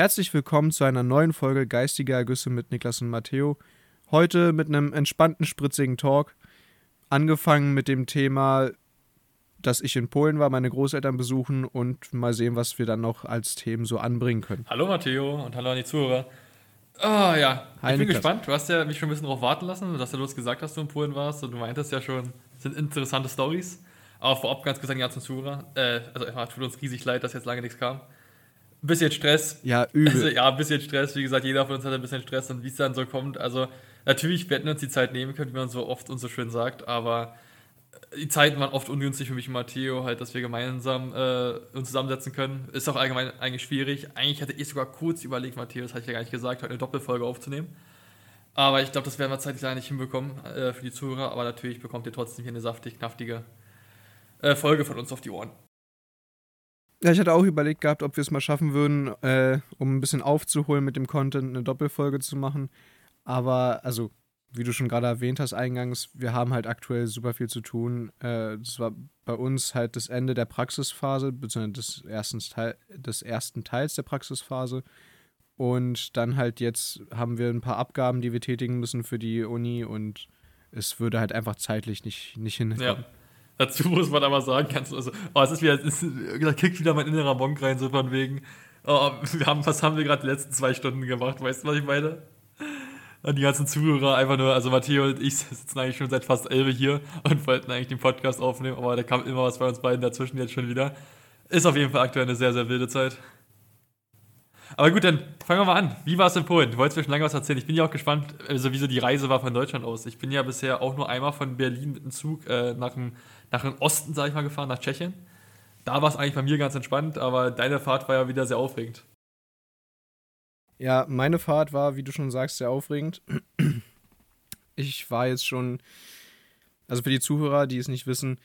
Herzlich willkommen zu einer neuen Folge Geistige Ergüsse mit Niklas und Matteo. Heute mit einem entspannten, spritzigen Talk. Angefangen mit dem Thema, dass ich in Polen war, meine Großeltern besuchen und mal sehen, was wir dann noch als Themen so anbringen können. Hallo Matteo und hallo an die Zuhörer. Ah ja, Hi, ich bin Niklas. gespannt. Du hast ja mich schon ein bisschen darauf warten lassen, dass du los gesagt hast, dass du in Polen warst und du meintest ja schon, es sind interessante Stories. Aber vorab ganz gesagt, ja zum Zuhörer. Äh, also ja, tut uns riesig leid, dass jetzt lange nichts kam. Ein bisschen Stress. Ja, Also, übel. ja, ein bisschen Stress. Wie gesagt, jeder von uns hat ein bisschen Stress und wie es dann so kommt. Also natürlich, wir hätten uns die Zeit nehmen können, wie man so oft und so schön sagt, aber die Zeiten waren oft ungünstig für mich und Matteo, halt, dass wir gemeinsam äh, uns zusammensetzen können. Ist auch allgemein eigentlich schwierig. Eigentlich hatte ich sogar kurz überlegt, Matteo, das hatte ich ja gar nicht gesagt, heute eine Doppelfolge aufzunehmen. Aber ich glaube, das werden wir zeitlich leider nicht hinbekommen äh, für die Zuhörer. Aber natürlich bekommt ihr trotzdem hier eine saftig, knaftige äh, Folge von uns auf die Ohren. Ja, ich hatte auch überlegt gehabt, ob wir es mal schaffen würden, äh, um ein bisschen aufzuholen mit dem Content, eine Doppelfolge zu machen. Aber, also, wie du schon gerade erwähnt hast, eingangs, wir haben halt aktuell super viel zu tun. Äh, das war bei uns halt das Ende der Praxisphase, beziehungsweise des ersten, Teil, des ersten Teils der Praxisphase. Und dann halt jetzt haben wir ein paar Abgaben, die wir tätigen müssen für die Uni und es würde halt einfach zeitlich nicht, nicht hinkommen. Ja. Dazu muss man aber sagen, kannst du, also, oh, es ist wieder, es ist, da kickt wieder mein innerer Monk rein, so von wegen, oh, wir haben, was haben wir gerade die letzten zwei Stunden gemacht, weißt du, was ich meine? Und die ganzen Zuhörer einfach nur, also Matteo und ich sitzen eigentlich schon seit fast elf hier und wollten eigentlich den Podcast aufnehmen, aber da kam immer was bei uns beiden dazwischen jetzt schon wieder. Ist auf jeden Fall aktuell eine sehr, sehr wilde Zeit. Aber gut, dann fangen wir mal an. Wie war es in Polen? Du wolltest mir schon lange was erzählen. Ich bin ja auch gespannt, also wie so die Reise war von Deutschland aus. Ich bin ja bisher auch nur einmal von Berlin mit dem Zug äh, nach, dem, nach dem Osten, sag ich mal, gefahren, nach Tschechien. Da war es eigentlich bei mir ganz entspannt, aber deine Fahrt war ja wieder sehr aufregend. Ja, meine Fahrt war, wie du schon sagst, sehr aufregend. Ich war jetzt schon, also für die Zuhörer, die es nicht wissen,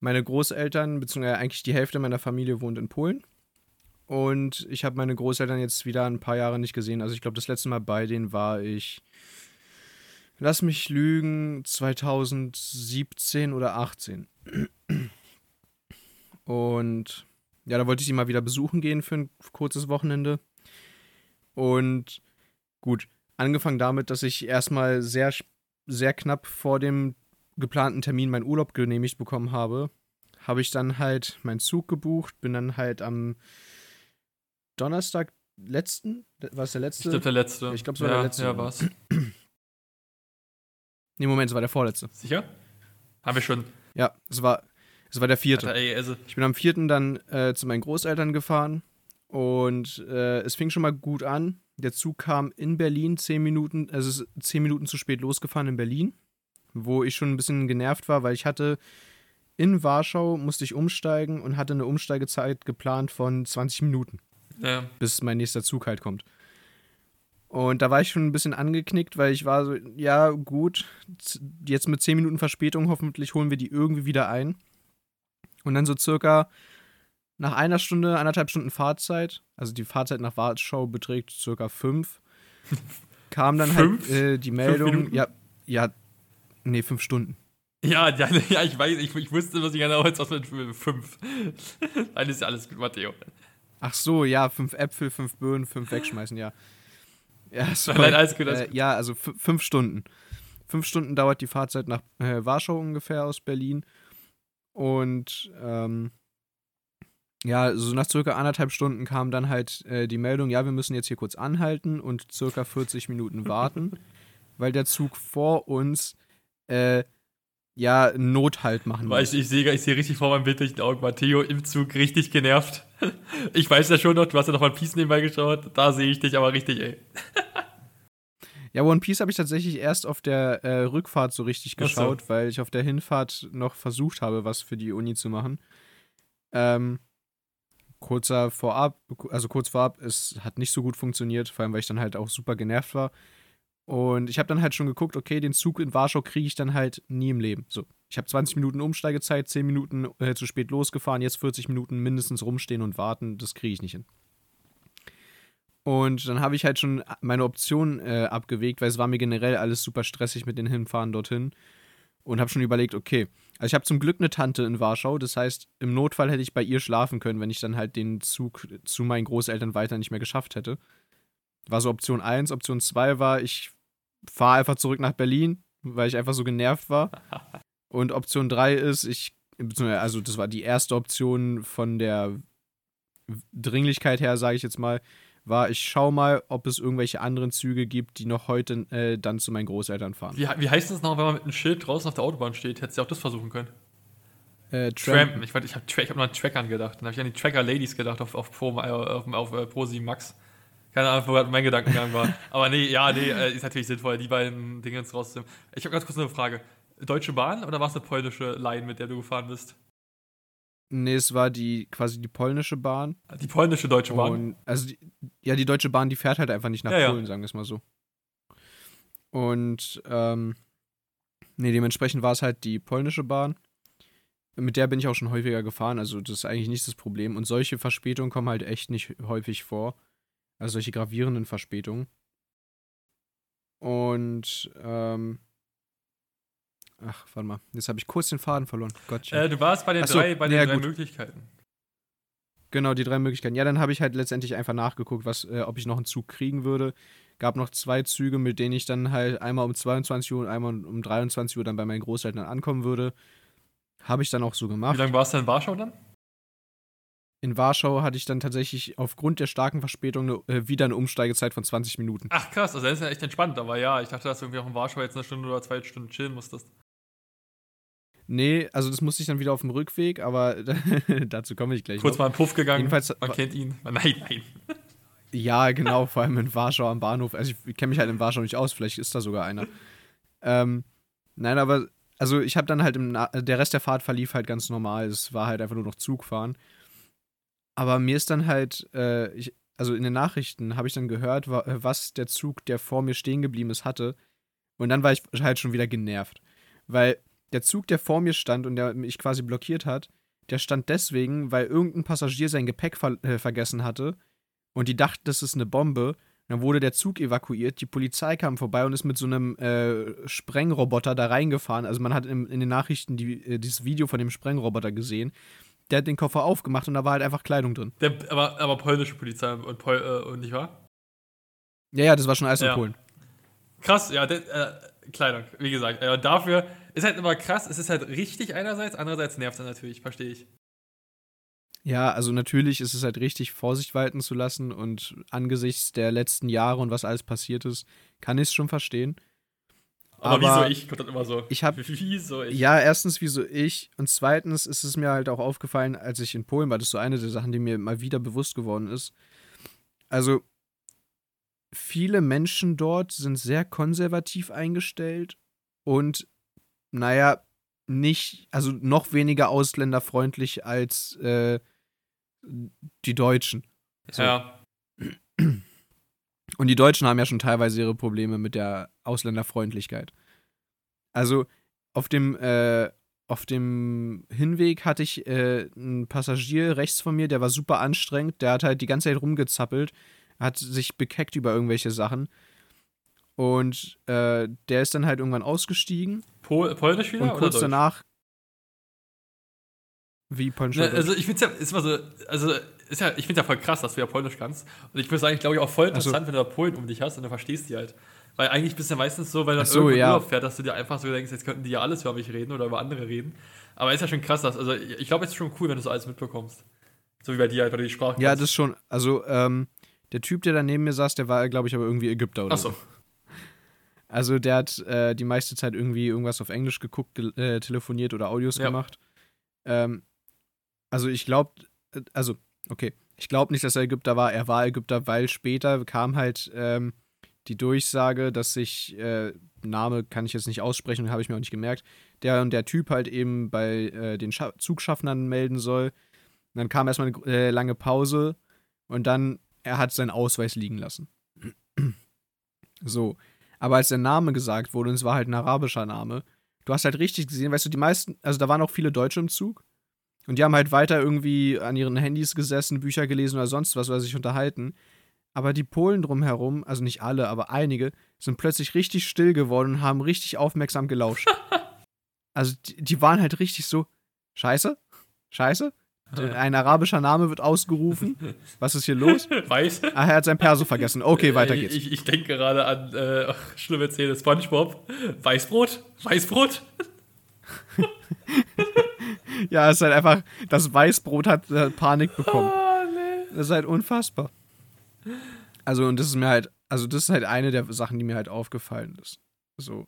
meine Großeltern, beziehungsweise eigentlich die Hälfte meiner Familie wohnt in Polen. Und ich habe meine Großeltern jetzt wieder ein paar Jahre nicht gesehen. Also ich glaube, das letzte Mal bei denen war ich, lass mich lügen, 2017 oder 18. Und ja, da wollte ich sie mal wieder besuchen gehen für ein kurzes Wochenende. Und gut, angefangen damit, dass ich erstmal sehr, sehr knapp vor dem geplanten Termin meinen Urlaub genehmigt bekommen habe, habe ich dann halt meinen Zug gebucht, bin dann halt am Donnerstag letzten, war es der Ich letzte? glaube, der letzte. Ich glaub, es war ja, der letzte. Ja, war's. Nee, Moment, es war der vorletzte. Sicher? Haben wir schon. Ja, es war, es war der vierte. Alter, ey, also, Ich bin am vierten dann äh, zu meinen Großeltern gefahren und äh, es fing schon mal gut an. Der Zug kam in Berlin zehn Minuten, also es ist zehn Minuten zu spät losgefahren in Berlin, wo ich schon ein bisschen genervt war, weil ich hatte in Warschau musste ich umsteigen und hatte eine Umsteigezeit geplant von 20 Minuten, ja. bis mein nächster Zug halt kommt. Und da war ich schon ein bisschen angeknickt, weil ich war so, ja gut, jetzt mit 10 Minuten Verspätung, hoffentlich holen wir die irgendwie wieder ein. Und dann so circa nach einer Stunde, anderthalb Stunden Fahrzeit, also die Fahrzeit nach Warschau beträgt circa fünf, kam dann Fünf? halt äh, die Meldung, ja, ja, nee, fünf Stunden. Ja, ja, ja, ich weiß, ich, ich wusste, was ich genau jetzt aus mit fünf. Ja alles gut, Matteo. Ach so, ja, fünf Äpfel, fünf Birnen, fünf wegschmeißen, ja. Ja, sorry. Nein, alles gut, alles äh, ja, also fünf Stunden. Fünf Stunden dauert die Fahrzeit nach äh, Warschau ungefähr aus Berlin. Und ähm, ja, so nach circa anderthalb Stunden kam dann halt äh, die Meldung, ja, wir müssen jetzt hier kurz anhalten und circa 40 Minuten warten, weil der Zug vor uns äh, ja einen Nothalt machen Weil ich, ich sehe ich sehe richtig vor meinem bildlichen Augen Matteo im Zug richtig genervt. Ich weiß ja schon noch, du hast ja noch mal Peace nebenbei geschaut. Da sehe ich dich aber richtig, ey. Ja, One Piece habe ich tatsächlich erst auf der äh, Rückfahrt so richtig Ach so. geschaut, weil ich auf der Hinfahrt noch versucht habe, was für die Uni zu machen. Ähm, kurzer vorab, also kurz vorab, es hat nicht so gut funktioniert, vor allem weil ich dann halt auch super genervt war. Und ich habe dann halt schon geguckt, okay, den Zug in Warschau kriege ich dann halt nie im Leben. So, ich habe 20 Minuten Umsteigezeit, 10 Minuten äh, zu spät losgefahren, jetzt 40 Minuten mindestens rumstehen und warten, das kriege ich nicht hin. Und dann habe ich halt schon meine Optionen äh, abgewegt, weil es war mir generell alles super stressig mit den Hinfahren dorthin. und habe schon überlegt, okay, also ich habe zum Glück eine Tante in Warschau, das heißt, im Notfall hätte ich bei ihr schlafen können, wenn ich dann halt den Zug zu meinen Großeltern weiter nicht mehr geschafft hätte. War so Option 1. Option 2 war, ich fahre einfach zurück nach Berlin, weil ich einfach so genervt war. Und Option 3 ist, ich, also das war die erste Option von der Dringlichkeit her, sage ich jetzt mal, war, ich schau mal, ob es irgendwelche anderen Züge gibt, die noch heute äh, dann zu meinen Großeltern fahren. Wie, wie heißt das noch, wenn man mit einem Schild draußen auf der Autobahn steht? Hättest du auch das versuchen können? Äh, Trampen. Ich, ich habe hab noch an Trackern gedacht. Dann habe ich an die Tracker-Ladies gedacht auf, auf, Pro, äh, auf, auf, auf, auf Pro 7 Max. Keine Ahnung, wo mein Gedankengang war. Aber nee, ja, nee, äh, ist natürlich sinnvoll, die beiden Dinge rauszunehmen. Ich habe ganz kurz eine Frage. Deutsche Bahn oder war es eine polnische Line, mit der du gefahren bist? Nee, es war die quasi die polnische Bahn. Die polnische Deutsche Bahn? Und, also, die, ja, die Deutsche Bahn, die fährt halt einfach nicht nach ja, Polen, ja. sagen wir es mal so. Und, ähm, nee, dementsprechend war es halt die polnische Bahn. Mit der bin ich auch schon häufiger gefahren, also das ist eigentlich nicht das Problem. Und solche Verspätungen kommen halt echt nicht häufig vor. Also solche gravierenden Verspätungen. Und, ähm, Ach, warte mal. Jetzt habe ich kurz den Faden verloren. Gott, äh, du warst bei den so, drei, bei den ja, drei Möglichkeiten. Genau, die drei Möglichkeiten. Ja, dann habe ich halt letztendlich einfach nachgeguckt, was, äh, ob ich noch einen Zug kriegen würde. Gab noch zwei Züge, mit denen ich dann halt einmal um 22 Uhr und einmal um 23 Uhr dann bei meinen Großeltern ankommen würde. Habe ich dann auch so gemacht. Wie lange warst du in Warschau dann? In Warschau hatte ich dann tatsächlich aufgrund der starken Verspätung eine, äh, wieder eine Umsteigezeit von 20 Minuten. Ach krass, also das ist ja echt entspannt, aber ja, ich dachte, dass du irgendwie auch in Warschau jetzt eine Stunde oder zwei Stunden chillen musstest. Nee, also das musste ich dann wieder auf dem Rückweg, aber dazu komme ich gleich. Kurz noch. mal einen Puff gegangen. Jedenfalls, man kennt ihn. Nein, nein. Ja, genau, vor allem in Warschau am Bahnhof. Also ich kenne mich halt in Warschau nicht aus, vielleicht ist da sogar einer. Ähm, nein, aber also ich habe dann halt im Na der Rest der Fahrt verlief halt ganz normal. Es war halt einfach nur noch Zugfahren. Aber mir ist dann halt, äh, ich, also in den Nachrichten habe ich dann gehört, was der Zug, der vor mir stehen geblieben ist, hatte. Und dann war ich halt schon wieder genervt. Weil der Zug, der vor mir stand und der mich quasi blockiert hat, der stand deswegen, weil irgendein Passagier sein Gepäck ver äh, vergessen hatte und die dachten, das ist eine Bombe. Dann wurde der Zug evakuiert, die Polizei kam vorbei und ist mit so einem äh, Sprengroboter da reingefahren. Also man hat in, in den Nachrichten die, äh, dieses Video von dem Sprengroboter gesehen. Der hat den Koffer aufgemacht und da war halt einfach Kleidung drin. Der, aber, aber polnische Polizei und, Pol, äh, und nicht wahr? Ja, ja, das war schon alles ja. in Polen. Krass, ja, der, äh, Kleidung, wie gesagt. Äh, dafür ist halt immer krass, es ist halt richtig einerseits, andererseits nervt es natürlich, verstehe ich. Ja, also natürlich ist es halt richtig, Vorsicht walten zu lassen und angesichts der letzten Jahre und was alles passiert ist, kann ich es schon verstehen. Aber, Aber wieso ich? Kommt dann immer so. Ich hab, wieso ich? Ja, erstens, wieso ich? Und zweitens ist es mir halt auch aufgefallen, als ich in Polen war, das ist so eine der Sachen, die mir mal wieder bewusst geworden ist. Also, viele Menschen dort sind sehr konservativ eingestellt und naja, nicht, also noch weniger ausländerfreundlich als äh, die Deutschen. So. Ja. Und die Deutschen haben ja schon teilweise ihre Probleme mit der Ausländerfreundlichkeit. Also auf dem, äh, auf dem Hinweg hatte ich äh, einen Passagier rechts von mir, der war super anstrengend, der hat halt die ganze Zeit rumgezappelt, hat sich bekeckt über irgendwelche Sachen. Und äh, der ist dann halt irgendwann ausgestiegen. Pol Polnisch wieder? Und kurz danach. Wie Polnisch? Ne, also ich finde ja, ist immer so, also ist ja, ich finde ja voll krass, dass du ja Polnisch kannst. Und ich würde sagen, glaube ich, auch voll interessant, so. wenn du da Polen um dich hast und du verstehst die halt. Weil eigentlich bist du ja meistens so, weil du so, irgendwo ja. Urlaub fährt, dass du dir einfach so denkst, jetzt könnten die ja alles über mich reden oder über andere reden. Aber ist ja schon krass, dass, also ich glaube, es ist schon cool, wenn du so alles mitbekommst. So wie bei dir, halt, weil du die Sprache Ja, das ist schon, also ähm, der Typ, der da neben mir saß, der war, glaube ich, aber irgendwie Ägypter oder Ach so. so. Also der hat äh, die meiste Zeit irgendwie irgendwas auf Englisch geguckt, äh, telefoniert oder Audios ja. gemacht. Ähm, also ich glaube, äh, also okay, ich glaube nicht, dass er Ägypter war. Er war Ägypter, weil später kam halt ähm, die Durchsage, dass sich äh, Name kann ich jetzt nicht aussprechen, habe ich mir auch nicht gemerkt. Der und der Typ halt eben bei äh, den Scha Zugschaffnern melden soll. Und dann kam erstmal eine äh, lange Pause und dann er hat seinen Ausweis liegen lassen. so, aber als der Name gesagt wurde, und es war halt ein arabischer Name, du hast halt richtig gesehen, weißt du, die meisten, also da waren auch viele Deutsche im Zug. Und die haben halt weiter irgendwie an ihren Handys gesessen, Bücher gelesen oder sonst was oder sich unterhalten. Aber die Polen drumherum, also nicht alle, aber einige, sind plötzlich richtig still geworden und haben richtig aufmerksam gelauscht. Also die, die waren halt richtig so, scheiße, scheiße, ein arabischer Name wird ausgerufen. Was ist hier los? Weiß. Ah, er hat sein Perso vergessen. Okay, weiter geht's. Ich, ich denke gerade an äh, schlimme Szene Spongebob. Weißbrot? Weißbrot? ja, es ist halt einfach, das Weißbrot hat Panik bekommen. Oh, nee. Das ist halt unfassbar. Also, und das ist mir halt, also das ist halt eine der Sachen, die mir halt aufgefallen ist. So.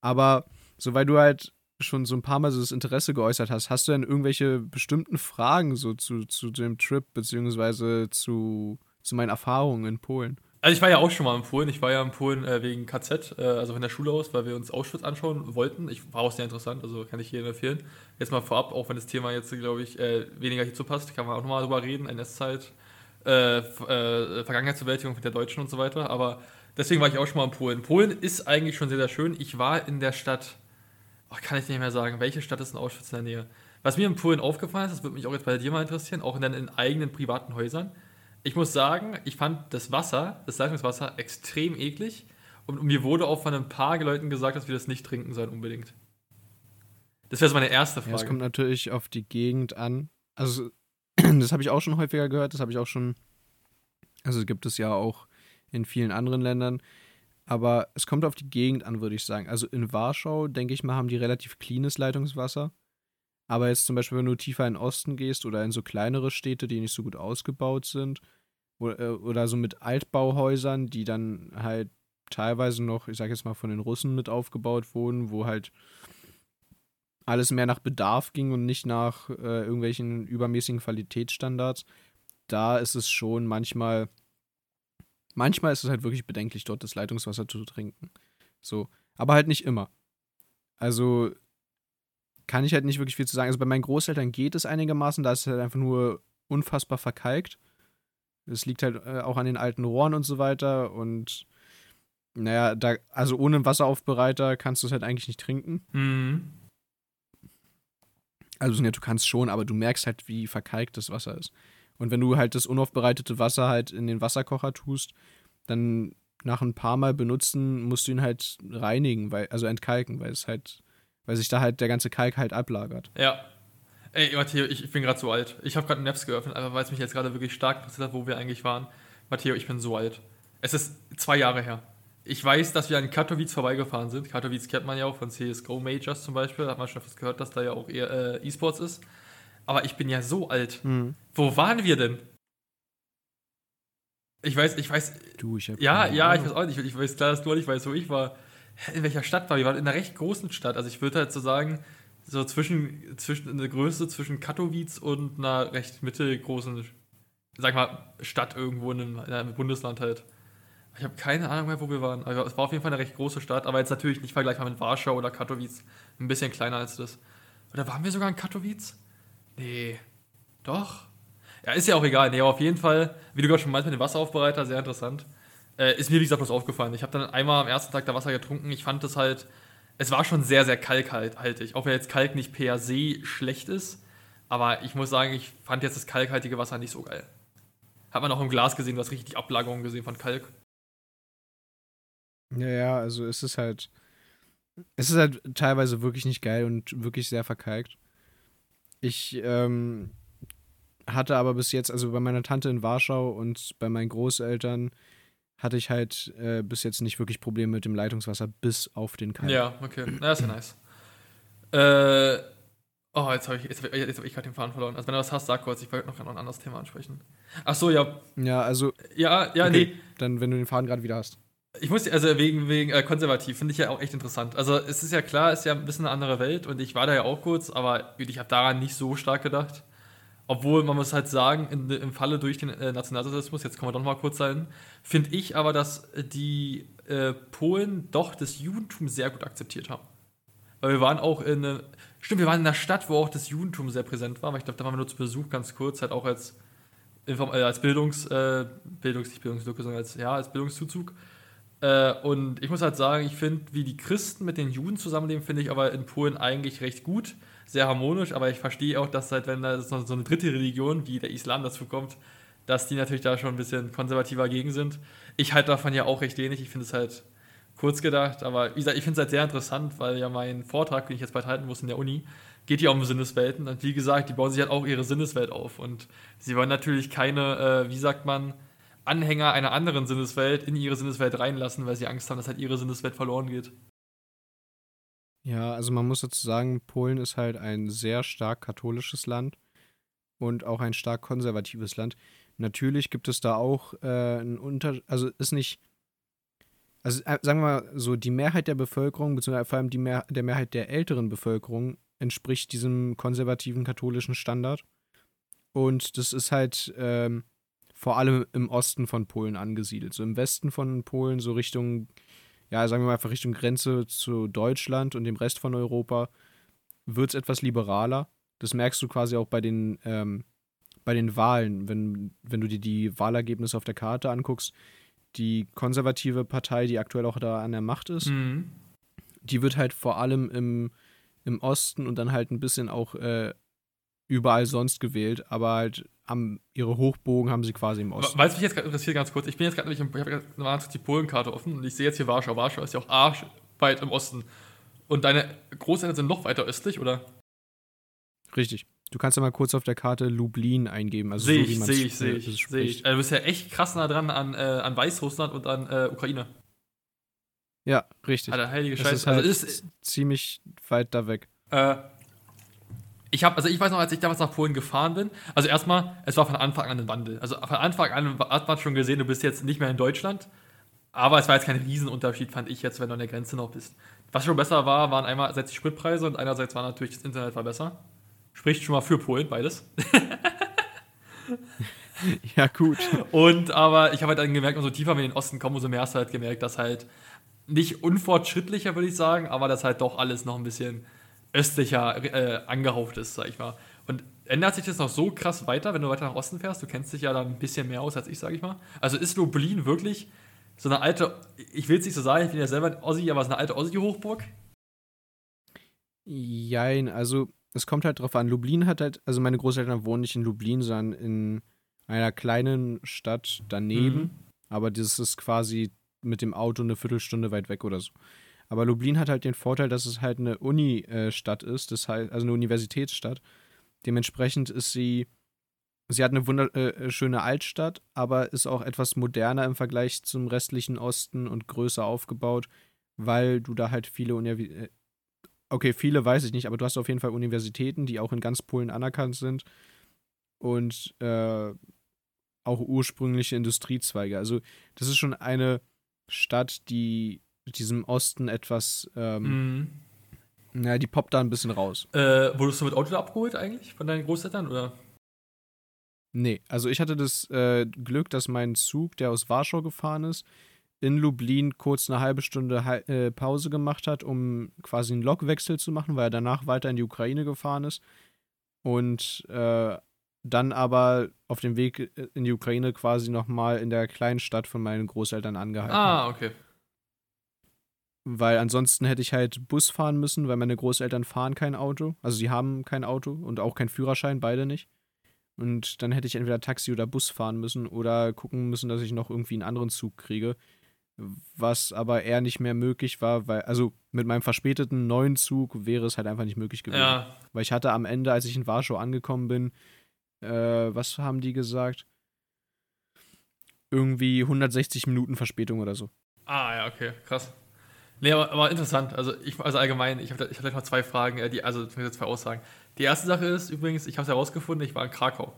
Aber, so weil du halt schon so ein paar Mal so das Interesse geäußert hast, hast du denn irgendwelche bestimmten Fragen so zu, zu dem Trip, beziehungsweise zu, zu meinen Erfahrungen in Polen? Also ich war ja auch schon mal in Polen. Ich war ja in Polen äh, wegen KZ, äh, also von der Schule aus, weil wir uns Auschwitz anschauen wollten. Ich war auch sehr interessant, also kann ich jedem empfehlen. Jetzt mal vorab, auch wenn das Thema jetzt, glaube ich, äh, weniger hierzu passt, kann man auch nochmal drüber reden, NS-Zeit, äh, äh, Vergangenheitsbewältigung mit der Deutschen und so weiter. Aber deswegen war ich auch schon mal in Polen. Polen ist eigentlich schon sehr, sehr schön. Ich war in der Stadt, oh, kann ich nicht mehr sagen, welche Stadt ist in Auschwitz in der Nähe? Was mir in Polen aufgefallen ist, das würde mich auch jetzt bei dir mal interessieren, auch in deinen eigenen privaten Häusern. Ich muss sagen, ich fand das Wasser, das Leitungswasser, extrem eklig. Und mir wurde auch von ein paar Leuten gesagt, dass wir das nicht trinken sollen unbedingt. Das wäre so meine erste Frage. Ja, es kommt natürlich auf die Gegend an. Also, das habe ich auch schon häufiger gehört, das habe ich auch schon. Also gibt es ja auch in vielen anderen Ländern. Aber es kommt auf die Gegend an, würde ich sagen. Also in Warschau, denke ich mal, haben die relativ cleanes Leitungswasser. Aber jetzt zum Beispiel, wenn du tiefer in den Osten gehst oder in so kleinere Städte, die nicht so gut ausgebaut sind, oder, äh, oder so mit Altbauhäusern, die dann halt teilweise noch, ich sag jetzt mal, von den Russen mit aufgebaut wurden, wo halt alles mehr nach Bedarf ging und nicht nach äh, irgendwelchen übermäßigen Qualitätsstandards, da ist es schon manchmal, manchmal ist es halt wirklich bedenklich, dort das Leitungswasser zu trinken. So, aber halt nicht immer. Also kann ich halt nicht wirklich viel zu sagen. Also bei meinen Großeltern geht es einigermaßen, da ist es halt einfach nur unfassbar verkalkt. Es liegt halt äh, auch an den alten Rohren und so weiter und naja, da, also ohne Wasseraufbereiter kannst du es halt eigentlich nicht trinken. Mhm. Also ja, du kannst schon, aber du merkst halt, wie verkalkt das Wasser ist. Und wenn du halt das unaufbereitete Wasser halt in den Wasserkocher tust, dann nach ein paar Mal benutzen musst du ihn halt reinigen, weil, also entkalken, weil es halt, weil sich da halt der ganze Kalk halt ablagert. Ja. Ey, Matteo, ich, ich bin gerade so alt. Ich habe gerade Naps geöffnet, aber weil es mich jetzt gerade wirklich stark interessiert hat, wo wir eigentlich waren. Matteo, ich bin so alt. Es ist zwei Jahre her. Ich weiß, dass wir an Katowice vorbeigefahren sind. Katowice kennt man ja auch von CSGO Majors zum Beispiel. Da hat man schon fast gehört, dass da ja auch eher äh, E-Sports ist. Aber ich bin ja so alt. Mhm. Wo waren wir denn? Ich weiß, ich weiß. Du, ich hab Ja, ja, ich weiß auch nicht. Ich weiß klar, dass du auch nicht weißt, wo ich war. In welcher Stadt war? Wir waren in einer recht großen Stadt. Also ich würde halt so sagen, so zwischen, zwischen eine Größe zwischen Katowice und einer recht mittelgroßen, sag mal, Stadt irgendwo in einem, in einem Bundesland halt. Ich habe keine Ahnung mehr, wo wir waren. Aber es war auf jeden Fall eine recht große Stadt, aber jetzt natürlich nicht vergleichbar mit Warschau oder Katowice. Ein bisschen kleiner als das. Oder waren wir sogar in Katowice? Nee. Doch. Ja, ist ja auch egal. Nee, aber auf jeden Fall, wie du gerade schon meinst mit dem Wasseraufbereiter, sehr interessant. Äh, ist mir, wie gesagt, bloß aufgefallen. Ich habe dann einmal am ersten Tag da Wasser getrunken. Ich fand das halt, es war schon sehr, sehr kalkhaltig. Auch wenn jetzt Kalk nicht per se schlecht ist. Aber ich muss sagen, ich fand jetzt das kalkhaltige Wasser nicht so geil. Hat man auch im Glas gesehen, du hast richtig Ablagerungen gesehen von Kalk. Ja, ja, also es ist halt. Es ist halt teilweise wirklich nicht geil und wirklich sehr verkalkt. Ich ähm, hatte aber bis jetzt, also bei meiner Tante in Warschau und bei meinen Großeltern, hatte ich halt äh, bis jetzt nicht wirklich Probleme mit dem Leitungswasser, bis auf den Kalk. Ja, okay. Na, ist ja nice. Äh, oh, jetzt habe ich, jetzt, hab ich- jetzt hab ich gerade den Faden verloren. Also wenn du was hast, sag kurz. Ich wollte noch noch ein anderes Thema ansprechen. Ach so, ja. Ja, also, Ja, ja, okay, nee. dann, wenn du den Faden gerade wieder hast. Ich muss, also wegen, wegen äh, konservativ, finde ich ja auch echt interessant. Also es ist ja klar, es ist ja ein bisschen eine andere Welt und ich war da ja auch kurz, aber ich habe daran nicht so stark gedacht. Obwohl, man muss halt sagen, in, im Falle durch den äh, Nationalsozialismus, jetzt kommen wir doch mal kurz sein, finde ich aber, dass die äh, Polen doch das Judentum sehr gut akzeptiert haben. Weil wir waren auch in, eine, stimmt, wir waren in einer Stadt, wo auch das Judentum sehr präsent war, aber ich glaube, da waren wir nur zu Besuch ganz kurz, halt auch als, äh, als Bildungs, äh, Bildungs, nicht Bildungslücke, sondern als, ja, als Bildungszuzug. Äh, und ich muss halt sagen, ich finde, wie die Christen mit den Juden zusammenleben, finde ich aber in Polen eigentlich recht gut, sehr harmonisch, aber ich verstehe auch, dass halt, wenn da so eine dritte Religion, wie der Islam dazu kommt, dass die natürlich da schon ein bisschen konservativer gegen sind. Ich halte davon ja auch recht wenig. Ich finde es halt kurz gedacht. Aber wie gesagt, ich finde es halt sehr interessant, weil ja mein Vortrag, den ich jetzt bald halten muss in der Uni, geht ja um Sinneswelten. Und wie gesagt, die bauen sich halt auch ihre Sinneswelt auf. Und sie wollen natürlich keine, äh, wie sagt man, Anhänger einer anderen Sinneswelt in ihre Sinneswelt reinlassen, weil sie Angst haben, dass halt ihre Sinneswelt verloren geht. Ja, also man muss dazu sagen, Polen ist halt ein sehr stark katholisches Land und auch ein stark konservatives Land. Natürlich gibt es da auch äh, einen Unterschied, also ist nicht, also äh, sagen wir mal so, die Mehrheit der Bevölkerung, beziehungsweise vor allem die Mehr der Mehrheit der älteren Bevölkerung entspricht diesem konservativen katholischen Standard. Und das ist halt ähm, vor allem im Osten von Polen angesiedelt. So im Westen von Polen, so Richtung ja, sagen wir mal einfach Richtung Grenze zu Deutschland und dem Rest von Europa, wird es etwas liberaler. Das merkst du quasi auch bei den, ähm, bei den Wahlen, wenn, wenn du dir die Wahlergebnisse auf der Karte anguckst. Die konservative Partei, die aktuell auch da an der Macht ist, mhm. die wird halt vor allem im, im Osten und dann halt ein bisschen auch äh, überall sonst gewählt, aber halt am, ihre Hochbogen haben sie quasi im Osten. Weißt du, mich jetzt gerade interessiert, ganz kurz. Ich bin jetzt gerade, ich habe gerade die Polenkarte offen und ich sehe jetzt hier Warschau. Warschau ist ja auch arschweit im Osten. Und deine Großeltern sind noch weiter östlich, oder? Richtig. Du kannst ja mal kurz auf der Karte Lublin eingeben. Also sehe so, ich, sehe ich, sehe ich, sehe ich. Also du bist ja echt krass nah dran an, äh, an Weißrussland und an äh, Ukraine. Ja, richtig. Alter, heilige Scheiße. Ist halt also ist ziemlich weit da weg. Äh, ich habe, also ich weiß noch, als ich damals nach Polen gefahren bin, also erstmal, es war von Anfang an ein Wandel. Also von Anfang an hat man schon gesehen, du bist jetzt nicht mehr in Deutschland, aber es war jetzt kein Riesenunterschied, fand ich jetzt, wenn du an der Grenze noch bist. Was schon besser war, waren einerseits die Spritpreise und einerseits war natürlich das Internet war besser. Spricht schon mal für Polen, beides. ja, gut. Und aber ich habe halt dann gemerkt, umso tiefer wir in den Osten kommen, umso mehr hast du halt gemerkt, dass halt nicht unfortschrittlicher, würde ich sagen, aber dass halt doch alles noch ein bisschen östlicher äh, angehaucht ist, sag ich mal. Und ändert sich das noch so krass weiter, wenn du weiter nach Osten fährst? Du kennst dich ja da ein bisschen mehr aus als ich, sag ich mal. Also ist Lublin wirklich so eine alte, ich will es nicht so sagen, ich bin ja selber Ossi, aber es ist eine alte Ossi-Hochburg? Jein, also es kommt halt drauf an. Lublin hat halt, also meine Großeltern wohnen nicht in Lublin, sondern in einer kleinen Stadt daneben. Mhm. Aber das ist quasi mit dem Auto eine Viertelstunde weit weg oder so. Aber Lublin hat halt den Vorteil, dass es halt eine Uni-Stadt ist, das heißt, also eine Universitätsstadt. Dementsprechend ist sie, sie hat eine wunderschöne äh, Altstadt, aber ist auch etwas moderner im Vergleich zum restlichen Osten und größer aufgebaut, weil du da halt viele Universitäten, äh, okay, viele weiß ich nicht, aber du hast auf jeden Fall Universitäten, die auch in ganz Polen anerkannt sind und äh, auch ursprüngliche Industriezweige. Also das ist schon eine Stadt, die diesem Osten etwas, ähm, mhm. naja, die poppt da ein bisschen raus. Äh, wurdest du mit Auto abgeholt eigentlich von deinen Großeltern, oder? Nee, also ich hatte das äh, Glück, dass mein Zug, der aus Warschau gefahren ist, in Lublin kurz eine halbe Stunde äh, Pause gemacht hat, um quasi einen Lokwechsel zu machen, weil er danach weiter in die Ukraine gefahren ist. Und äh, dann aber auf dem Weg äh, in die Ukraine quasi nochmal in der kleinen Stadt von meinen Großeltern angehalten. Ah, okay weil ansonsten hätte ich halt Bus fahren müssen, weil meine Großeltern fahren kein Auto. Also sie haben kein Auto und auch keinen Führerschein, beide nicht. Und dann hätte ich entweder Taxi oder Bus fahren müssen oder gucken müssen, dass ich noch irgendwie einen anderen Zug kriege. Was aber eher nicht mehr möglich war, weil, also mit meinem verspäteten neuen Zug wäre es halt einfach nicht möglich gewesen. Ja. Weil ich hatte am Ende, als ich in Warschau angekommen bin, äh, was haben die gesagt? Irgendwie 160 Minuten Verspätung oder so. Ah, ja, okay, krass. Nee, aber, aber, interessant. Also, ich, also allgemein, ich habe ich hab gleich mal zwei Fragen, äh, die, also zwei Aussagen. Die erste Sache ist übrigens, ich habe es herausgefunden, ich war in Krakau.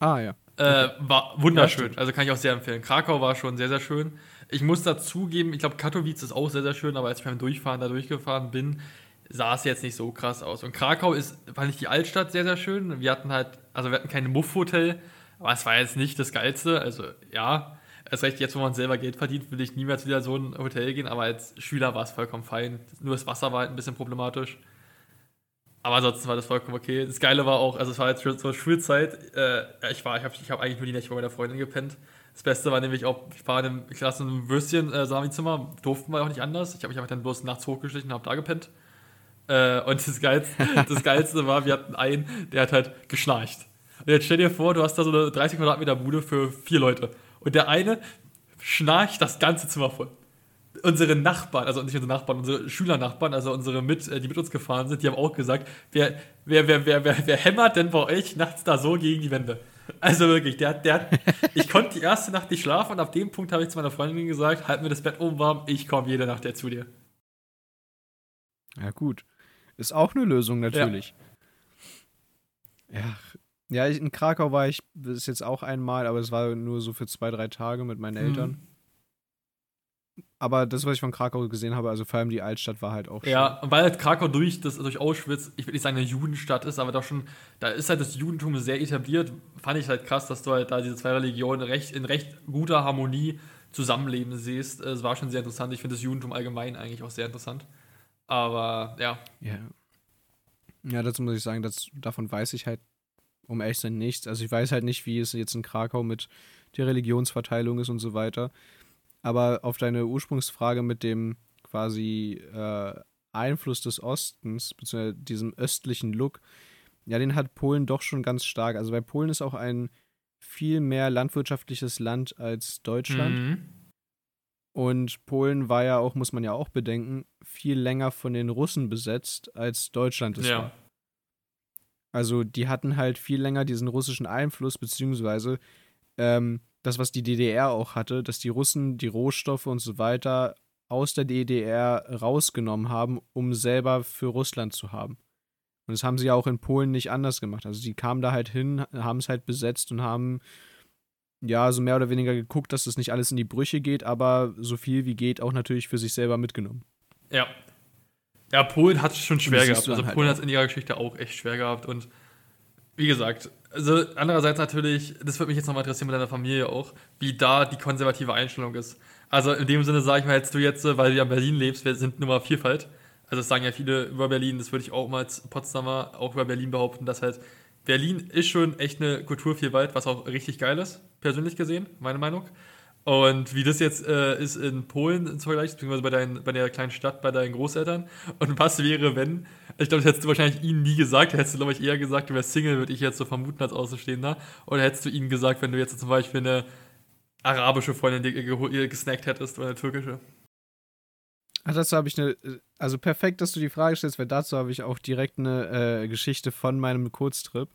Ah, ja. Äh, war wunderschön. Ja, also kann ich auch sehr empfehlen. Krakau war schon sehr, sehr schön. Ich muss dazugeben, ich glaube, Katowice ist auch sehr, sehr schön, aber als ich beim Durchfahren da durchgefahren bin, sah es jetzt nicht so krass aus. Und Krakau ist, fand ich die Altstadt sehr, sehr schön. Wir hatten halt, also wir hatten kein Muff-Hotel, aber es war jetzt nicht das Geilste. Also ja, Erst recht jetzt, wo man selber Geld verdient, würde ich niemals wieder so ein Hotel gehen, aber als Schüler war es vollkommen fein. Nur das Wasser war halt ein bisschen problematisch. Aber ansonsten war das vollkommen okay. Das Geile war auch, also es war jetzt zur Schulzeit, äh, ich war, ich habe ich hab eigentlich nur die Nächte bei meiner Freundin gepennt. Das Beste war nämlich auch, ich war in einem, ich saß in einem Würstchen, äh, Sami-Zimmer, durften wir auch nicht anders. Ich habe mich einfach dann bloß nachts hochgeschlichen und habe da gepennt. Äh, und das Geilste, das Geilste war, wir hatten einen, der hat halt geschnarcht. Und jetzt stell dir vor, du hast da so eine 30 Quadratmeter Bude für vier Leute. Und der eine schnarcht das ganze Zimmer voll. Unsere Nachbarn, also nicht unsere Nachbarn, unsere Schülernachbarn, also unsere mit, äh, die mit uns gefahren sind, die haben auch gesagt, wer, wer, wer, wer, wer, wer hämmert denn bei euch nachts da so gegen die Wände? Also wirklich, der, der, ich konnte die erste Nacht nicht schlafen und ab dem Punkt habe ich zu meiner Freundin gesagt, halt mir das Bett oben warm, ich komme jede Nacht zu dir. Ja, gut. Ist auch eine Lösung natürlich. Ja. ja. Ja, in Krakau war ich bis jetzt auch einmal, aber es war nur so für zwei, drei Tage mit meinen Eltern. Mhm. Aber das, was ich von Krakau gesehen habe, also vor allem die Altstadt war halt auch schön. Ja, weil halt Krakau durch, das, durch Auschwitz, ich will nicht sagen eine Judenstadt ist, aber doch schon, da ist halt das Judentum sehr etabliert, fand ich halt krass, dass du halt da diese zwei Religionen recht, in recht guter Harmonie zusammenleben siehst. Es war schon sehr interessant. Ich finde das Judentum allgemein eigentlich auch sehr interessant. Aber ja. Ja. Ja, dazu muss ich sagen, dass, davon weiß ich halt um ehrlich zu sein nichts. Also ich weiß halt nicht, wie es jetzt in Krakau mit der Religionsverteilung ist und so weiter. Aber auf deine Ursprungsfrage mit dem quasi äh, Einfluss des Ostens, beziehungsweise diesem östlichen Look, ja, den hat Polen doch schon ganz stark. Also bei Polen ist auch ein viel mehr landwirtschaftliches Land als Deutschland. Mhm. Und Polen war ja auch, muss man ja auch bedenken, viel länger von den Russen besetzt, als Deutschland es ja. war. Also die hatten halt viel länger diesen russischen Einfluss, beziehungsweise ähm, das, was die DDR auch hatte, dass die Russen die Rohstoffe und so weiter aus der DDR rausgenommen haben, um selber für Russland zu haben. Und das haben sie ja auch in Polen nicht anders gemacht. Also sie kamen da halt hin, haben es halt besetzt und haben ja so mehr oder weniger geguckt, dass das nicht alles in die Brüche geht, aber so viel wie geht auch natürlich für sich selber mitgenommen. Ja. Ja, Polen hat es schon schwer gehabt. Also halt Polen hat es in ihrer Geschichte auch echt schwer gehabt und wie gesagt, also andererseits natürlich, das würde mich jetzt nochmal interessieren mit deiner Familie auch, wie da die konservative Einstellung ist. Also in dem Sinne sage ich mal jetzt du jetzt, weil du ja in Berlin lebst, wir sind Nummer Vielfalt. Also das sagen ja viele über Berlin, das würde ich auch mal als Potsdamer auch über Berlin behaupten, dass halt Berlin ist schon echt eine Kulturvielfalt, was auch richtig geil ist, persönlich gesehen, meine Meinung. Und wie das jetzt äh, ist in Polen im Vergleich, beziehungsweise bei, dein, bei der kleinen Stadt, bei deinen Großeltern. Und was wäre, wenn, ich glaube, das hättest du wahrscheinlich ihnen nie gesagt, hättest du, glaube ich, eher gesagt, du wärst Single, würde ich jetzt so vermuten als Außenstehender. Oder hättest du ihnen gesagt, wenn du jetzt zum Beispiel eine arabische Freundin dir gesnackt hättest oder eine türkische? Ach, dazu habe ich eine, also perfekt, dass du die Frage stellst, weil dazu habe ich auch direkt eine äh, Geschichte von meinem Kurztrip.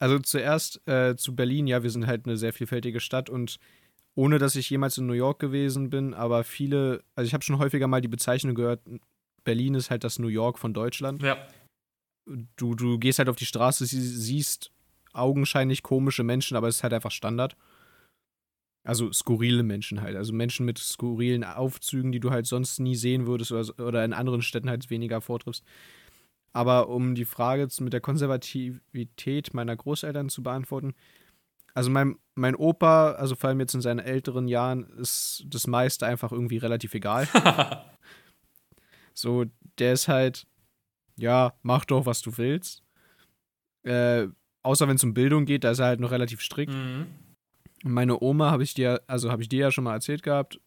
Also zuerst äh, zu Berlin, ja, wir sind halt eine sehr vielfältige Stadt und ohne dass ich jemals in New York gewesen bin, aber viele, also ich habe schon häufiger mal die Bezeichnung gehört, Berlin ist halt das New York von Deutschland. Ja. Du, du gehst halt auf die Straße, siehst augenscheinlich komische Menschen, aber es ist halt einfach Standard. Also skurrile Menschen halt. Also Menschen mit skurrilen Aufzügen, die du halt sonst nie sehen würdest oder, oder in anderen Städten halt weniger vortriffst. Aber um die Frage mit der Konservativität meiner Großeltern zu beantworten, also mein, mein Opa, also vor allem jetzt in seinen älteren Jahren, ist das meiste einfach irgendwie relativ egal. so, der ist halt, ja, mach doch, was du willst. Äh, außer wenn es um Bildung geht, da ist er halt noch relativ strikt. Mhm. Meine Oma habe ich dir, also habe ich dir ja schon mal erzählt gehabt.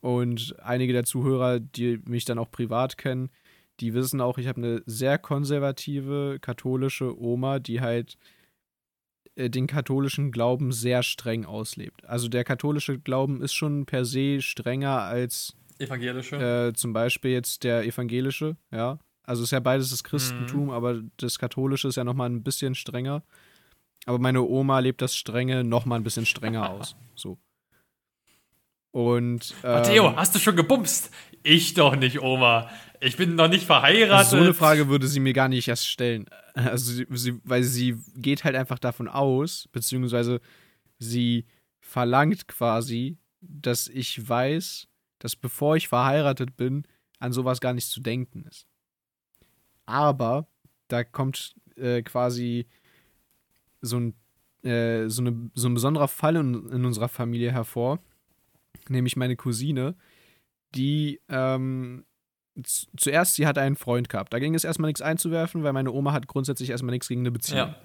Und einige der Zuhörer, die mich dann auch privat kennen, die wissen auch, ich habe eine sehr konservative katholische Oma, die halt den katholischen Glauben sehr streng auslebt. Also der katholische Glauben ist schon per se strenger als evangelische. Äh, zum Beispiel jetzt der evangelische, ja. Also ist ja beides das Christentum, mhm. aber das katholische ist ja nochmal ein bisschen strenger. Aber meine Oma lebt das Strenge nochmal ein bisschen strenger aus. So. Und. Ähm, Matteo, hast du schon gebumst? Ich doch nicht, Oma. Ich bin noch nicht verheiratet. Also so eine Frage würde sie mir gar nicht erst stellen. Also, sie, sie, weil sie geht halt einfach davon aus, beziehungsweise sie verlangt quasi, dass ich weiß, dass bevor ich verheiratet bin, an sowas gar nicht zu denken ist. Aber da kommt äh, quasi so ein, äh, so, eine, so ein besonderer Fall in, in unserer Familie hervor, nämlich meine Cousine, die ähm, zuerst, sie hat einen Freund gehabt. Da ging es erstmal nichts einzuwerfen, weil meine Oma hat grundsätzlich erstmal nichts gegen eine Beziehung. Ja.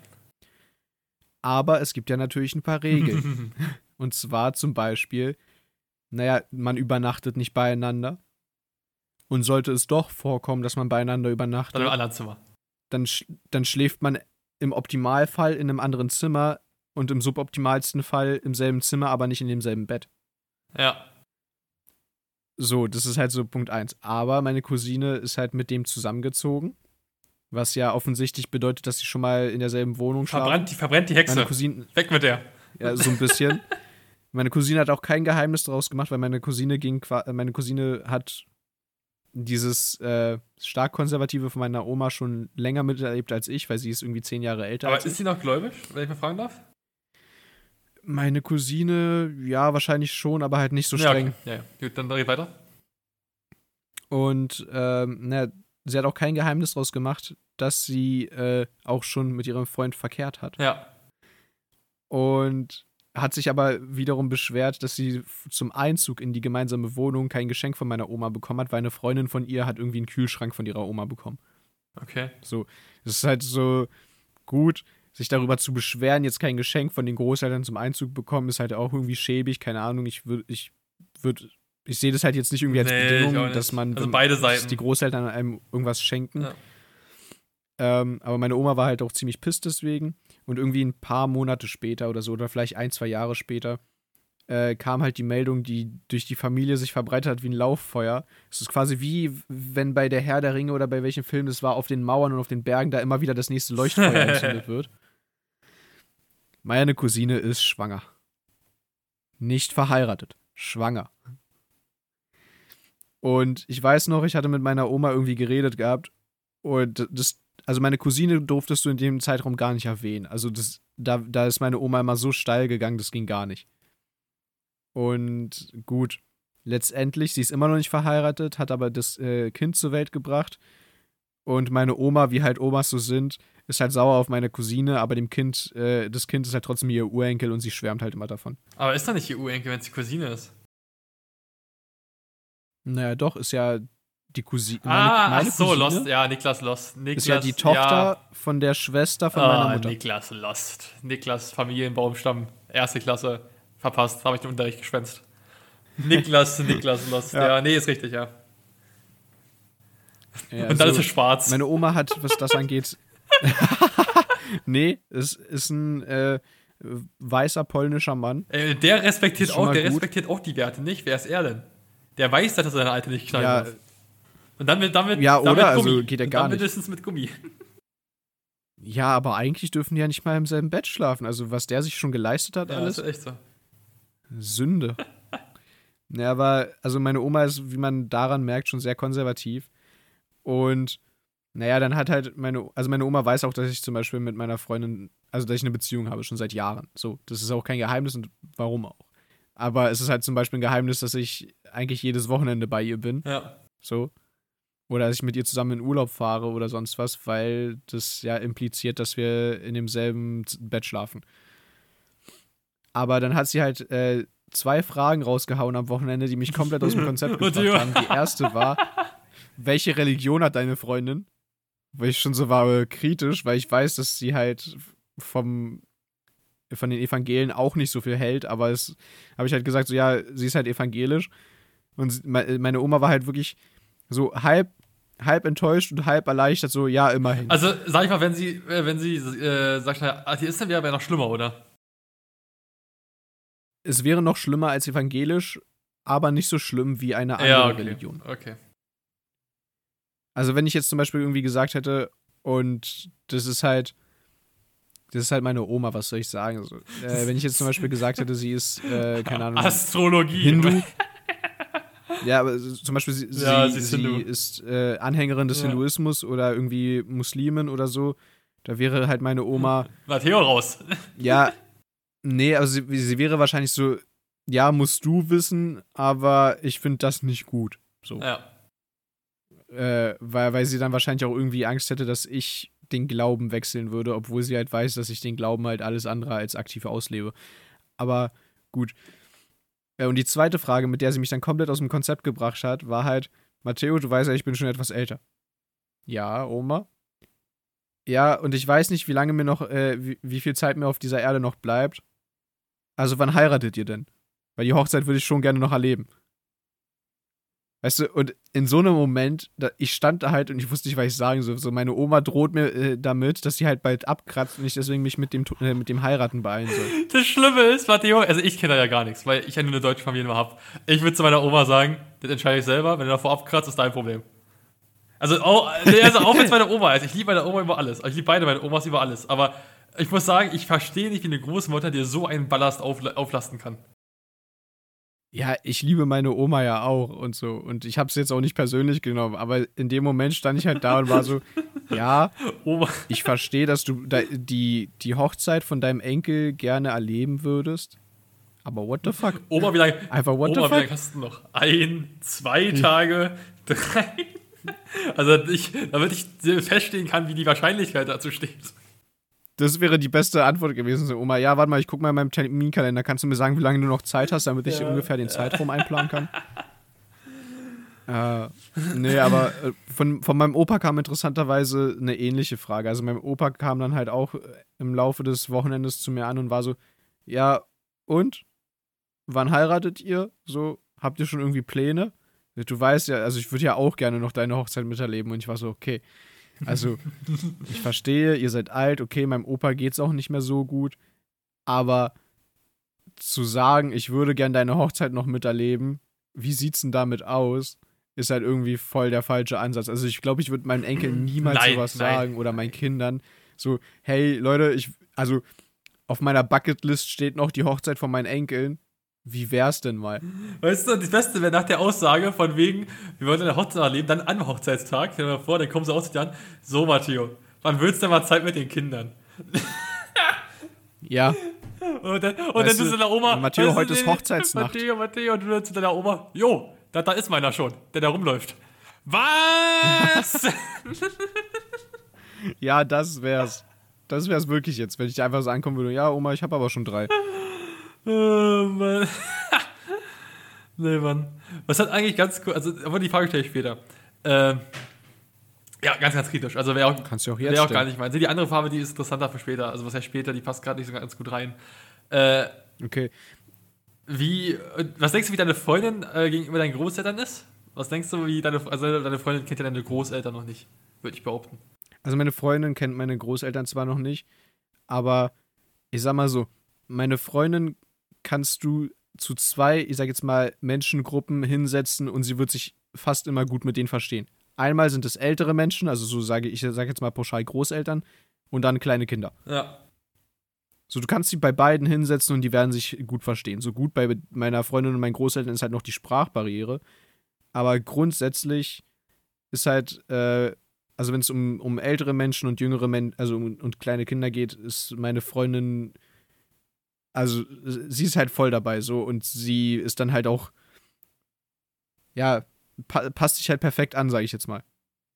Aber es gibt ja natürlich ein paar Regeln. Und zwar zum Beispiel, naja, man übernachtet nicht beieinander. Und sollte es doch vorkommen, dass man beieinander übernachtet. Dann im anderen Zimmer. Dann, dann schläft man im Optimalfall in einem anderen Zimmer und im suboptimalsten Fall im selben Zimmer, aber nicht in demselben Bett. Ja. So, das ist halt so Punkt eins. Aber meine Cousine ist halt mit dem zusammengezogen. Was ja offensichtlich bedeutet, dass sie schon mal in derselben Wohnung schlafen. Verbrannt die, verbrennt die Hexe. Meine Cousine, Weg mit der. ja, so ein bisschen. meine Cousine hat auch kein Geheimnis daraus gemacht, weil meine Cousine ging, äh, meine Cousine hat dieses äh, stark konservative von meiner Oma schon länger miterlebt als ich, weil sie ist irgendwie zehn Jahre älter Aber ist sie noch gläubig, wenn ich mal fragen darf? Meine Cousine, ja, wahrscheinlich schon, aber halt nicht so Ja, streng. okay. ja, ja. Gut, dann red weiter. Und ähm, na, sie hat auch kein Geheimnis daraus gemacht, dass sie äh, auch schon mit ihrem Freund verkehrt hat. Ja. Und hat sich aber wiederum beschwert, dass sie zum Einzug in die gemeinsame Wohnung kein Geschenk von meiner Oma bekommen hat, weil eine Freundin von ihr hat irgendwie einen Kühlschrank von ihrer Oma bekommen. Okay. So, es ist halt so gut, sich darüber zu beschweren, jetzt kein Geschenk von den Großeltern zum Einzug bekommen, ist halt auch irgendwie schäbig, keine Ahnung. Ich würde, ich würde, ich sehe das halt jetzt nicht irgendwie als Nee, Bedingung, dass man, Also beide dass Seiten. die Großeltern einem irgendwas schenken. Ja. Ähm, aber meine Oma war halt auch ziemlich pisst deswegen. Und irgendwie ein paar Monate später oder so, oder vielleicht ein, zwei Jahre später, äh, kam halt die Meldung, die durch die Familie sich verbreitet hat wie ein Lauffeuer. Es ist quasi wie, wenn bei der Herr der Ringe oder bei welchem Film es war, auf den Mauern und auf den Bergen da immer wieder das nächste Leuchtfeuer entzündet wird. Meine Cousine ist schwanger. Nicht verheiratet. Schwanger. Und ich weiß noch, ich hatte mit meiner Oma irgendwie geredet gehabt. Und das, also meine Cousine durftest du in dem Zeitraum gar nicht erwähnen. Also das, da, da ist meine Oma immer so steil gegangen, das ging gar nicht. Und gut, letztendlich, sie ist immer noch nicht verheiratet, hat aber das äh, Kind zur Welt gebracht. Und meine Oma, wie halt Omas so sind, ist halt sauer auf meine Cousine, aber dem Kind, äh, das Kind ist halt trotzdem ihr Urenkel und sie schwärmt halt immer davon. Aber ist doch nicht ihr Urenkel, wenn es die Cousine ist? Naja, doch, ist ja die Cousine. ah, ach so, Lost. Ja, Niklas Lost. Niklas, ist ja die Tochter von der Schwester von ja. meiner ah, Mutter. Niklas Lost. Niklas Familienbaumstamm. Erste Klasse. Verpasst. Habe ich den Unterricht geschwänzt. Niklas, Niklas Lost. Ja. Ja. nee, ist richtig, ja. Ja, Und dann also- ist er schwarz. Meine Oma hat, was das angeht. nee, es ist ein äh, weißer polnischer Mann. Äh, der respektiert auch, der gut. respektiert auch die Werte nicht. Wer ist er denn? Der weiß, dass er seine Alte nicht knallen Ja. Und dann mit, damit, Ja, dann oder? Gummi. Also geht Und gar dann nicht. mindestens mit Gummi. ja, aber eigentlich dürfen die ja nicht mal im selben Bett schlafen. Also, was der sich schon geleistet hat, Ja, alles. das ist echt so. Sünde. Ja, aber, also meine Oma ist, wie man daran merkt, schon sehr konservativ. Und, naja, dann hat halt meine, also meine Oma weiß auch, dass ich zum Beispiel mit meiner Freundin, also dass ich eine Beziehung habe, schon seit Jahren. So, das ist auch kein Geheimnis und warum auch. Aber es ist halt zum Beispiel ein Geheimnis, dass ich eigentlich jedes Wochenende bei ihr bin. Ja. So. Oder dass ich mit ihr zusammen in Urlaub fahre oder sonst was, weil das ja impliziert, dass wir in demselben Bett schlafen. Aber dann hat sie halt äh, zwei Fragen rausgehauen am Wochenende, die mich komplett aus dem Konzept gebracht haben. Die erste war, welche Religion hat deine Freundin? Weil ich schon so war äh, kritisch, weil ich weiß, dass sie halt vom von den Evangelien auch nicht so viel hält, aber es habe ich halt gesagt, so ja, sie ist halt evangelisch und meine Oma war halt wirklich so halb halb enttäuscht und halb erleichtert, so ja, immerhin. Also, sag ich mal, wenn sie, äh, wenn sie äh, sagt, na, Atheist, dann wäre aber noch schlimmer, oder? es wäre noch schlimmer als evangelisch, aber nicht so schlimm wie eine andere ja, okay. Religion. Okay. Also wenn ich jetzt zum Beispiel irgendwie gesagt hätte, und das ist halt, das ist halt meine Oma, was soll ich sagen? Also, äh, wenn ich jetzt zum Beispiel gesagt hätte, sie ist, äh, keine Ahnung, Astrologie. Hindu. Ja, aber zum Beispiel, sie, Ja, sie, ist sie ist äh, Anhängerin des Ja. Hinduismus oder irgendwie Muslimin oder so. Da wäre halt meine Oma, Matteo raus. ja, nee, also sie, sie wäre wahrscheinlich so, ja, musst du wissen, aber ich finde das nicht gut. So. Ja. Äh, weil, weil sie dann wahrscheinlich auch irgendwie Angst hätte, dass ich den Glauben wechseln würde, obwohl sie halt weiß, dass ich den Glauben halt alles andere als aktiv auslebe. Aber gut. Äh, und die zweite Frage, mit der sie mich dann komplett aus dem Konzept gebracht hat, war halt, Matteo, du weißt ja, ich bin schon etwas älter. Ja, Oma. Ja, und ich weiß nicht, wie lange mir noch, äh, wie, wie viel Zeit mir auf dieser Erde noch bleibt. Also wann heiratet ihr denn? Weil die Hochzeit würde ich schon gerne noch erleben. Weißt du, und in so einem Moment, da, ich stand da halt und ich wusste nicht, was ich sagen soll. So, meine Oma droht mir äh, damit, dass sie halt bald abkratzt und ich deswegen mich mit dem, äh, mit dem Heiraten beeilen soll. Das Schlimme ist, Matteo, also ich kenne da ja gar nichts, weil ich ja nur eine deutsche Familie nur habe. Ich würde zu meiner Oma sagen, das entscheide ich selber, wenn du davor abkratzt, ist dein Problem. Also, auch, also auch es meine Oma ist. Ich liebe meine Oma über alles. Ich liebe beide meine Omas über alles. Aber ich muss sagen, ich verstehe nicht, wie eine Großmutter dir so einen Ballast auf, auflasten kann. Ja, ich liebe meine Oma ja auch und so. Und ich habe es jetzt auch nicht persönlich genommen, aber in dem Moment stand ich halt da und war so, ja, Oma. ich verstehe, dass du die, die Hochzeit von deinem Enkel gerne erleben würdest. Aber what the fuck? Oma, wie lange, Einfach what Oma, the fuck? wie lange hast du noch? Ein, zwei Tage, drei? Also, ich, damit ich feststellen kann, wie die Wahrscheinlichkeit dazu steht. Das wäre die beste Antwort gewesen. So, Oma, ja, warte mal, ich gucke mal in meinem Terminkalender. Kannst du mir sagen, wie lange du noch Zeit hast, damit ich ja. ungefähr den Zeitraum einplanen kann? äh, nee, aber äh, von, von meinem Opa kam interessanterweise eine ähnliche Frage. Also mein Opa kam dann halt auch äh, im Laufe des Wochenendes zu mir an und war so, ja, und? Wann heiratet ihr? So, habt ihr schon irgendwie Pläne? Du weißt ja, also ich würde ja auch gerne noch deine Hochzeit miterleben und ich war so, okay. Also, ich verstehe, ihr seid alt, okay, meinem Opa geht's auch nicht mehr so gut, aber zu sagen, ich würde gern deine Hochzeit noch miterleben, wie sieht's denn damit aus? Ist halt irgendwie voll der falsche Ansatz. Also ich glaube, ich würde meinen Enkeln niemals nein, sowas nein. sagen oder meinen Kindern so, hey Leute, ich, also auf meiner Bucketlist steht noch die Hochzeit von meinen Enkeln wie wär's denn mal? Weißt du, das Beste wäre nach der Aussage von wegen, wir wollen eine Hochzeit erleben, dann am Hochzeitstag, stell dir mal vor, dann kommen sie aus an, so Matteo, wann willst du denn mal Zeit mit den Kindern? ja. Und dann, und dann du zu deiner Oma. Matteo, heute ist Hochzeitsnacht. Matteo, Matteo, und du zu deiner Oma, jo, da, da ist meiner schon, der da rumläuft. Was? ja, das wär's. Das wär's wirklich jetzt, wenn ich einfach so ankommen würde, ja, Oma, ich habe aber schon drei. Oh, Mann. nee, Mann. Was hat eigentlich ganz cool, also, aber die Frage stelle ich später. Ähm, ja, ganz, ganz kritisch. Also wäre auch, Kannst du auch jetzt wär auch gar nicht mein. Die andere Farbe, die ist interessanter für später. Also was heißt später, die passt gerade nicht so ganz gut rein. Äh, okay. Wie, was denkst du, wie deine Freundin äh, gegenüber deinen Großeltern ist? Was denkst du, wie deine, also deine Freundin kennt ja deine Großeltern noch nicht, würde ich behaupten. Also meine Freundin kennt meine Großeltern zwar noch nicht, aber ich sag mal so, meine Freundin kannst du zu zwei, ich sag jetzt mal, Menschengruppen hinsetzen und sie wird sich fast immer gut mit denen verstehen. Einmal sind es ältere Menschen, also so sage ich, sage jetzt mal pauschal Großeltern und dann kleine Kinder. Ja. So, du kannst sie bei beiden hinsetzen und die werden sich gut verstehen. So gut bei meiner Freundin und meinen Großeltern ist halt noch die Sprachbarriere. Aber grundsätzlich ist halt, äh, also wenn es um, um ältere Menschen und jüngere Menschen, also um, und kleine Kinder geht, ist meine Freundin also sie ist halt voll dabei so und sie ist dann halt auch, ja, pa passt sich halt perfekt an, sage ich jetzt mal.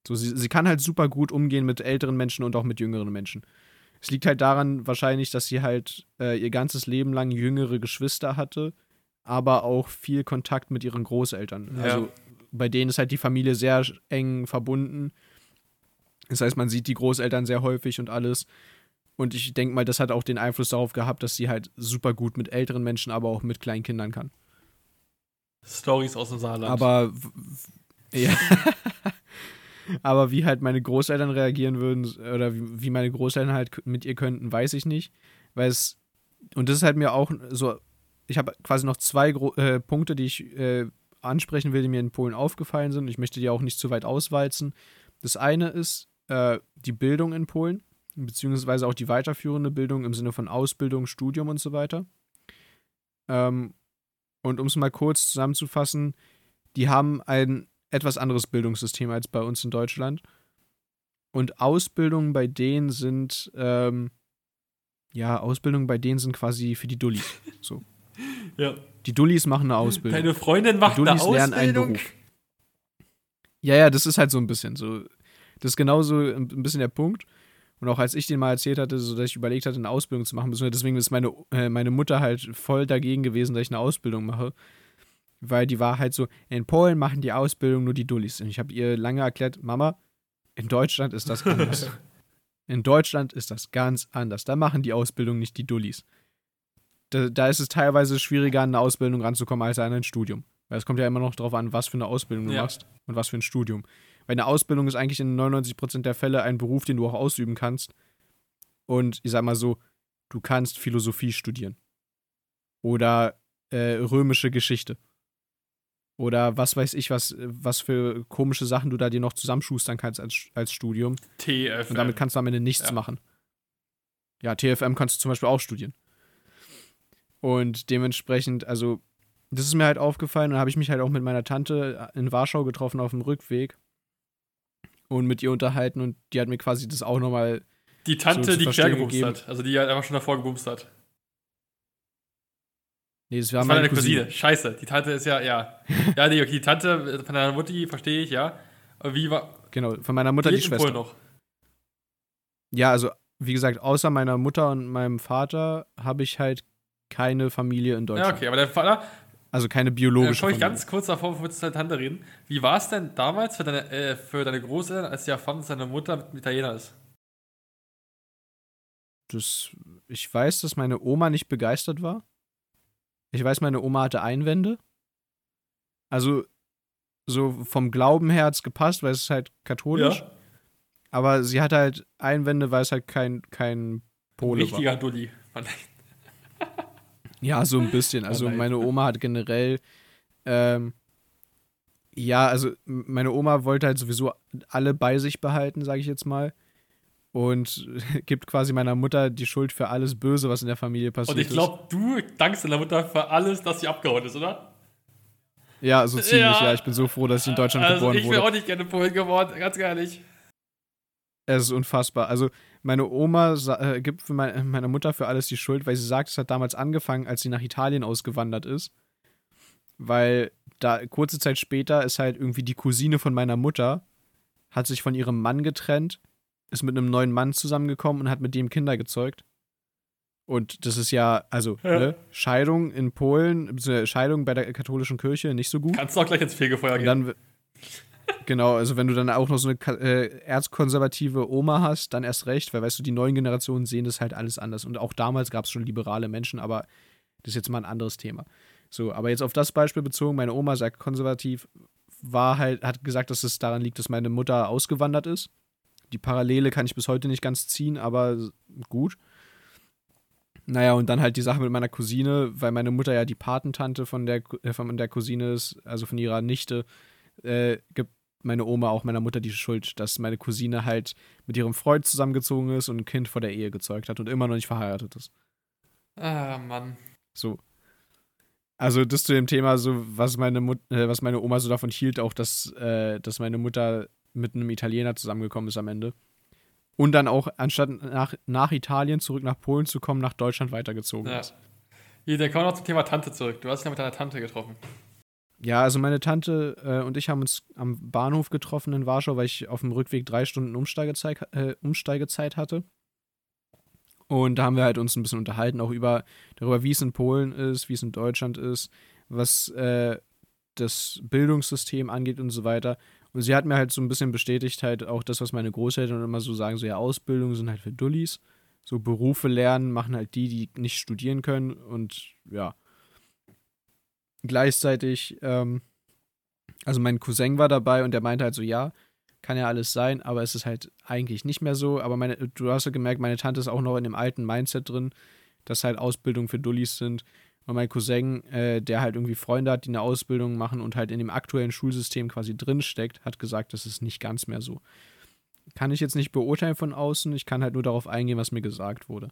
So, sie, sie kann halt super gut umgehen mit älteren Menschen und auch mit jüngeren Menschen. Es liegt halt daran wahrscheinlich, dass sie halt äh, ihr ganzes Leben lang jüngere Geschwister hatte, aber auch viel Kontakt mit ihren Großeltern. Ja. Also bei denen ist halt die Familie sehr eng verbunden. Das heißt, man sieht die Großeltern sehr häufig und alles. Und ich denke mal, das hat auch den Einfluss darauf gehabt, dass sie halt super gut mit älteren Menschen, aber auch mit kleinen Kindern kann. Stories aus dem Saarland. Aber ja. aber wie halt meine Großeltern reagieren würden oder wie, wie meine Großeltern halt mit ihr könnten, weiß ich nicht, weil es und das ist halt mir auch so ich habe quasi noch zwei Gro äh, Punkte, die ich äh, ansprechen will, die mir in Polen aufgefallen sind. Ich möchte die auch nicht zu weit auswalzen. Das eine ist äh, die Bildung in Polen beziehungsweise auch die weiterführende Bildung im Sinne von Ausbildung, Studium und so weiter. Ähm, und um es mal kurz zusammenzufassen, die haben ein etwas anderes Bildungssystem als bei uns in Deutschland. Und Ausbildungen bei denen sind, ähm, ja, Ausbildungen bei denen sind quasi für die Dullis. So. ja. Die Dullis machen eine Ausbildung. Deine Freundin macht eine Ausbildung. lernen einen Beruf. Ja, ja, das ist halt so ein bisschen so. Das ist genauso ein bisschen der Punkt. Und auch als ich den mal erzählt hatte, so dass ich überlegt hatte, eine Ausbildung zu machen, deswegen ist meine, äh, meine Mutter halt voll dagegen gewesen, dass ich eine Ausbildung mache. Weil die war halt so, in Polen machen die Ausbildung nur die Dullis. Und ich habe ihr lange erklärt, Mama, in Deutschland ist das anders. in Deutschland ist das ganz anders. Da machen die Ausbildung nicht die Dullis. Da, da ist es teilweise schwieriger, an eine Ausbildung ranzukommen, als an ein Studium. Weil es kommt ja immer noch darauf an, was für eine Ausbildung du Ja. machst und was für ein Studium. Weil eine Ausbildung ist eigentlich in 99% der Fälle ein Beruf, den du auch ausüben kannst. Und ich sag mal so, du kannst Philosophie studieren. Oder äh, römische Geschichte. Oder was weiß ich, was, was für komische Sachen du da dir noch zusammenschustern kannst als, als Studium. TF. Und damit kannst du am Ende nichts Ja. machen. Ja, TFM kannst du zum Beispiel auch studieren. Und dementsprechend, also, das ist mir halt aufgefallen und habe ich mich halt auch mit meiner Tante in Warschau getroffen auf dem Rückweg und mit ihr unterhalten und die hat mir quasi das auch nochmal. die Tante, so die quer gebumst gegeben. hat. Also die halt einfach schon davor gebumst hat. Nee, das war Das meine deine Cousine. Cousine. Scheiße. Die Tante ist ja, ja. Ja, nee, okay, die Tante von deiner Mutti verstehe ich, ja. Aber wie war. Genau, von meiner Mutter die Polen Schwester. noch? Ja, also, wie gesagt, außer meiner Mutter und meinem Vater habe ich halt keine Familie in Ja, Deutschland. okay, aber dein Vater, Also keine äh, biologische bevor ich ganz kurz davor, bevor wir zu Tante reden, wie war es denn damals für deine, äh, für deine Großeltern, als sie erfahren, dass deine Mutter mit Italiener ist? das, ich weiß, dass meine Oma nicht begeistert war. Ich weiß, meine Oma hatte Einwände. Also, so vom Glauben her hat es gepasst, weil es ist halt katholisch. Aber sie hatte halt Einwände, weil es halt kein, kein Pole war. Richtiger Dulli. Ja, so ein bisschen. Also, meine Oma hat generell. Ähm, ja, also, meine Oma wollte halt sowieso alle bei sich behalten, sage ich jetzt mal. Und gibt quasi meiner Mutter die Schuld für alles Böse, was in der Familie passiert Und ich glaube, du dankst deiner Mutter für alles, dass sie abgehauen ist, oder? Ja, so ziemlich, Ja. ja. Ich bin so froh, dass ich in Deutschland also geboren ich wäre wurde. auch nicht gerne Polen geworden, ganz ehrlich. Es ist unfassbar. Also, meine Oma äh, gibt für mein, meiner Mutter für alles die Schuld, weil sie sagt, es hat damals angefangen, als sie nach Italien ausgewandert ist. Weil da kurze Zeit später ist halt irgendwie die Cousine von meiner Mutter, hat sich von ihrem Mann getrennt, ist mit einem neuen Mann zusammengekommen und hat mit dem Kinder gezeugt. Und das ist ja, also, Ja. Ne, Scheidung in Polen, Scheidung bei der katholischen Kirche nicht so gut. Kannst du auch gleich ins Fegefeuer Und gehen. dann, genau, also wenn du dann auch noch so eine äh, erzkonservative Oma hast, dann erst recht, weil weißt du, die neuen Generationen sehen das halt alles anders. Und auch damals gab es schon liberale Menschen, aber das ist jetzt mal ein anderes Thema. So, aber jetzt auf das Beispiel bezogen, meine Oma sagt konservativ, war halt, hat gesagt, dass es daran liegt, dass meine Mutter ausgewandert ist. Die Parallele kann ich bis heute nicht ganz ziehen, aber gut. Naja, und dann halt die Sache mit meiner Cousine, weil meine Mutter ja die Patentante von der, äh, von der Cousine ist, also von ihrer Nichte, äh, meine Oma auch meiner Mutter die Schuld, dass meine Cousine halt mit ihrem Freund zusammengezogen ist und ein Kind vor der Ehe gezeugt hat und immer noch nicht verheiratet ist. Ah, Mann. So. Also das zu dem Thema, so was meine Mut äh, was meine Oma so davon hielt, auch dass, äh, dass meine Mutter mit einem Italiener zusammengekommen ist am Ende. Und dann auch, anstatt nach, nach Italien zurück nach Polen zu kommen, nach Deutschland weitergezogen Ja. ist. Hier, dann kommen wir noch zum Thema Tante zurück. Du hast dich ja mit deiner Tante getroffen. Ja, also meine Tante äh, und ich haben uns am Bahnhof getroffen in Warschau, weil ich auf dem Rückweg drei Stunden Umsteigezeit, äh, Umsteigezeit hatte. Und da haben wir halt uns ein bisschen unterhalten, auch über darüber, wie es in Polen ist, wie es in Deutschland ist, was äh, das Bildungssystem angeht und so weiter. Und sie hat mir halt so ein bisschen bestätigt, halt auch das, was meine Großeltern immer so sagen, so ja, Ausbildungen sind halt für Dullis. So Berufe lernen machen halt die, die nicht studieren können und ja. Gleichzeitig, ähm, also mein Cousin war dabei und der meinte halt so, ja, kann ja alles sein, aber es ist halt eigentlich nicht mehr so. Aber meine, du hast ja gemerkt, meine Tante ist auch noch in dem alten Mindset drin, dass halt Ausbildungen für Dullis sind. Und mein Cousin, äh, der halt irgendwie Freunde hat, die eine Ausbildung machen und halt in dem aktuellen Schulsystem quasi drinsteckt, hat gesagt, das ist nicht ganz mehr so. Kann ich jetzt nicht beurteilen von außen, ich kann halt nur darauf eingehen, was mir gesagt wurde.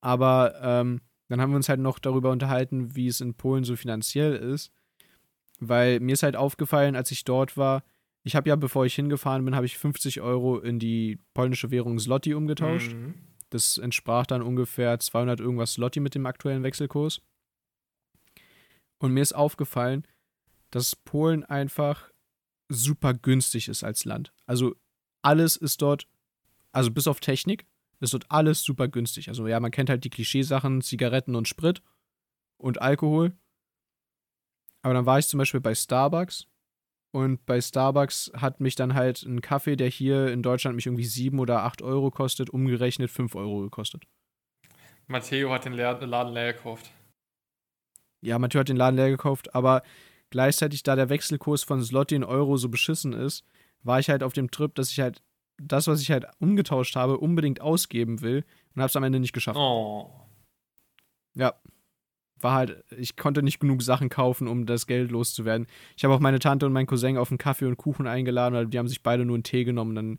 Aber ähm, dann haben wir uns halt noch darüber unterhalten, wie es in Polen so finanziell ist. Weil mir ist halt aufgefallen, als ich dort war, ich habe ja, bevor ich hingefahren bin, habe ich 50 Euro in die polnische Währung Zloty umgetauscht. Mhm. Das entsprach dann ungefähr 200 irgendwas Zloty mit dem aktuellen Wechselkurs. Und mir ist aufgefallen, dass Polen einfach super günstig ist als Land. Also alles ist dort, also bis auf Technik, ist dort alles super günstig. Also ja, man kennt halt die Klischeesachen, Zigaretten und Sprit und Alkohol. Aber dann war ich zum Beispiel bei Starbucks und bei Starbucks hat mich dann halt ein Kaffee, der hier in Deutschland mich irgendwie 7 oder 8 Euro kostet, umgerechnet 5 Euro gekostet. Matteo hat den Laden leer gekauft. Ja, Mathieu hat den Laden leer gekauft, aber Gleichzeitig, da der Wechselkurs von Slotty in Euro so beschissen ist, war ich halt auf dem Trip, dass ich halt das, was ich halt umgetauscht habe, unbedingt ausgeben will und habe es am Ende nicht geschafft. Oh. Ja. War halt, ich konnte nicht genug Sachen kaufen, um das Geld loszuwerden. Ich habe auch meine Tante und meinen Cousin auf einen Kaffee und Kuchen eingeladen, weil die haben sich beide nur einen Tee genommen. Dann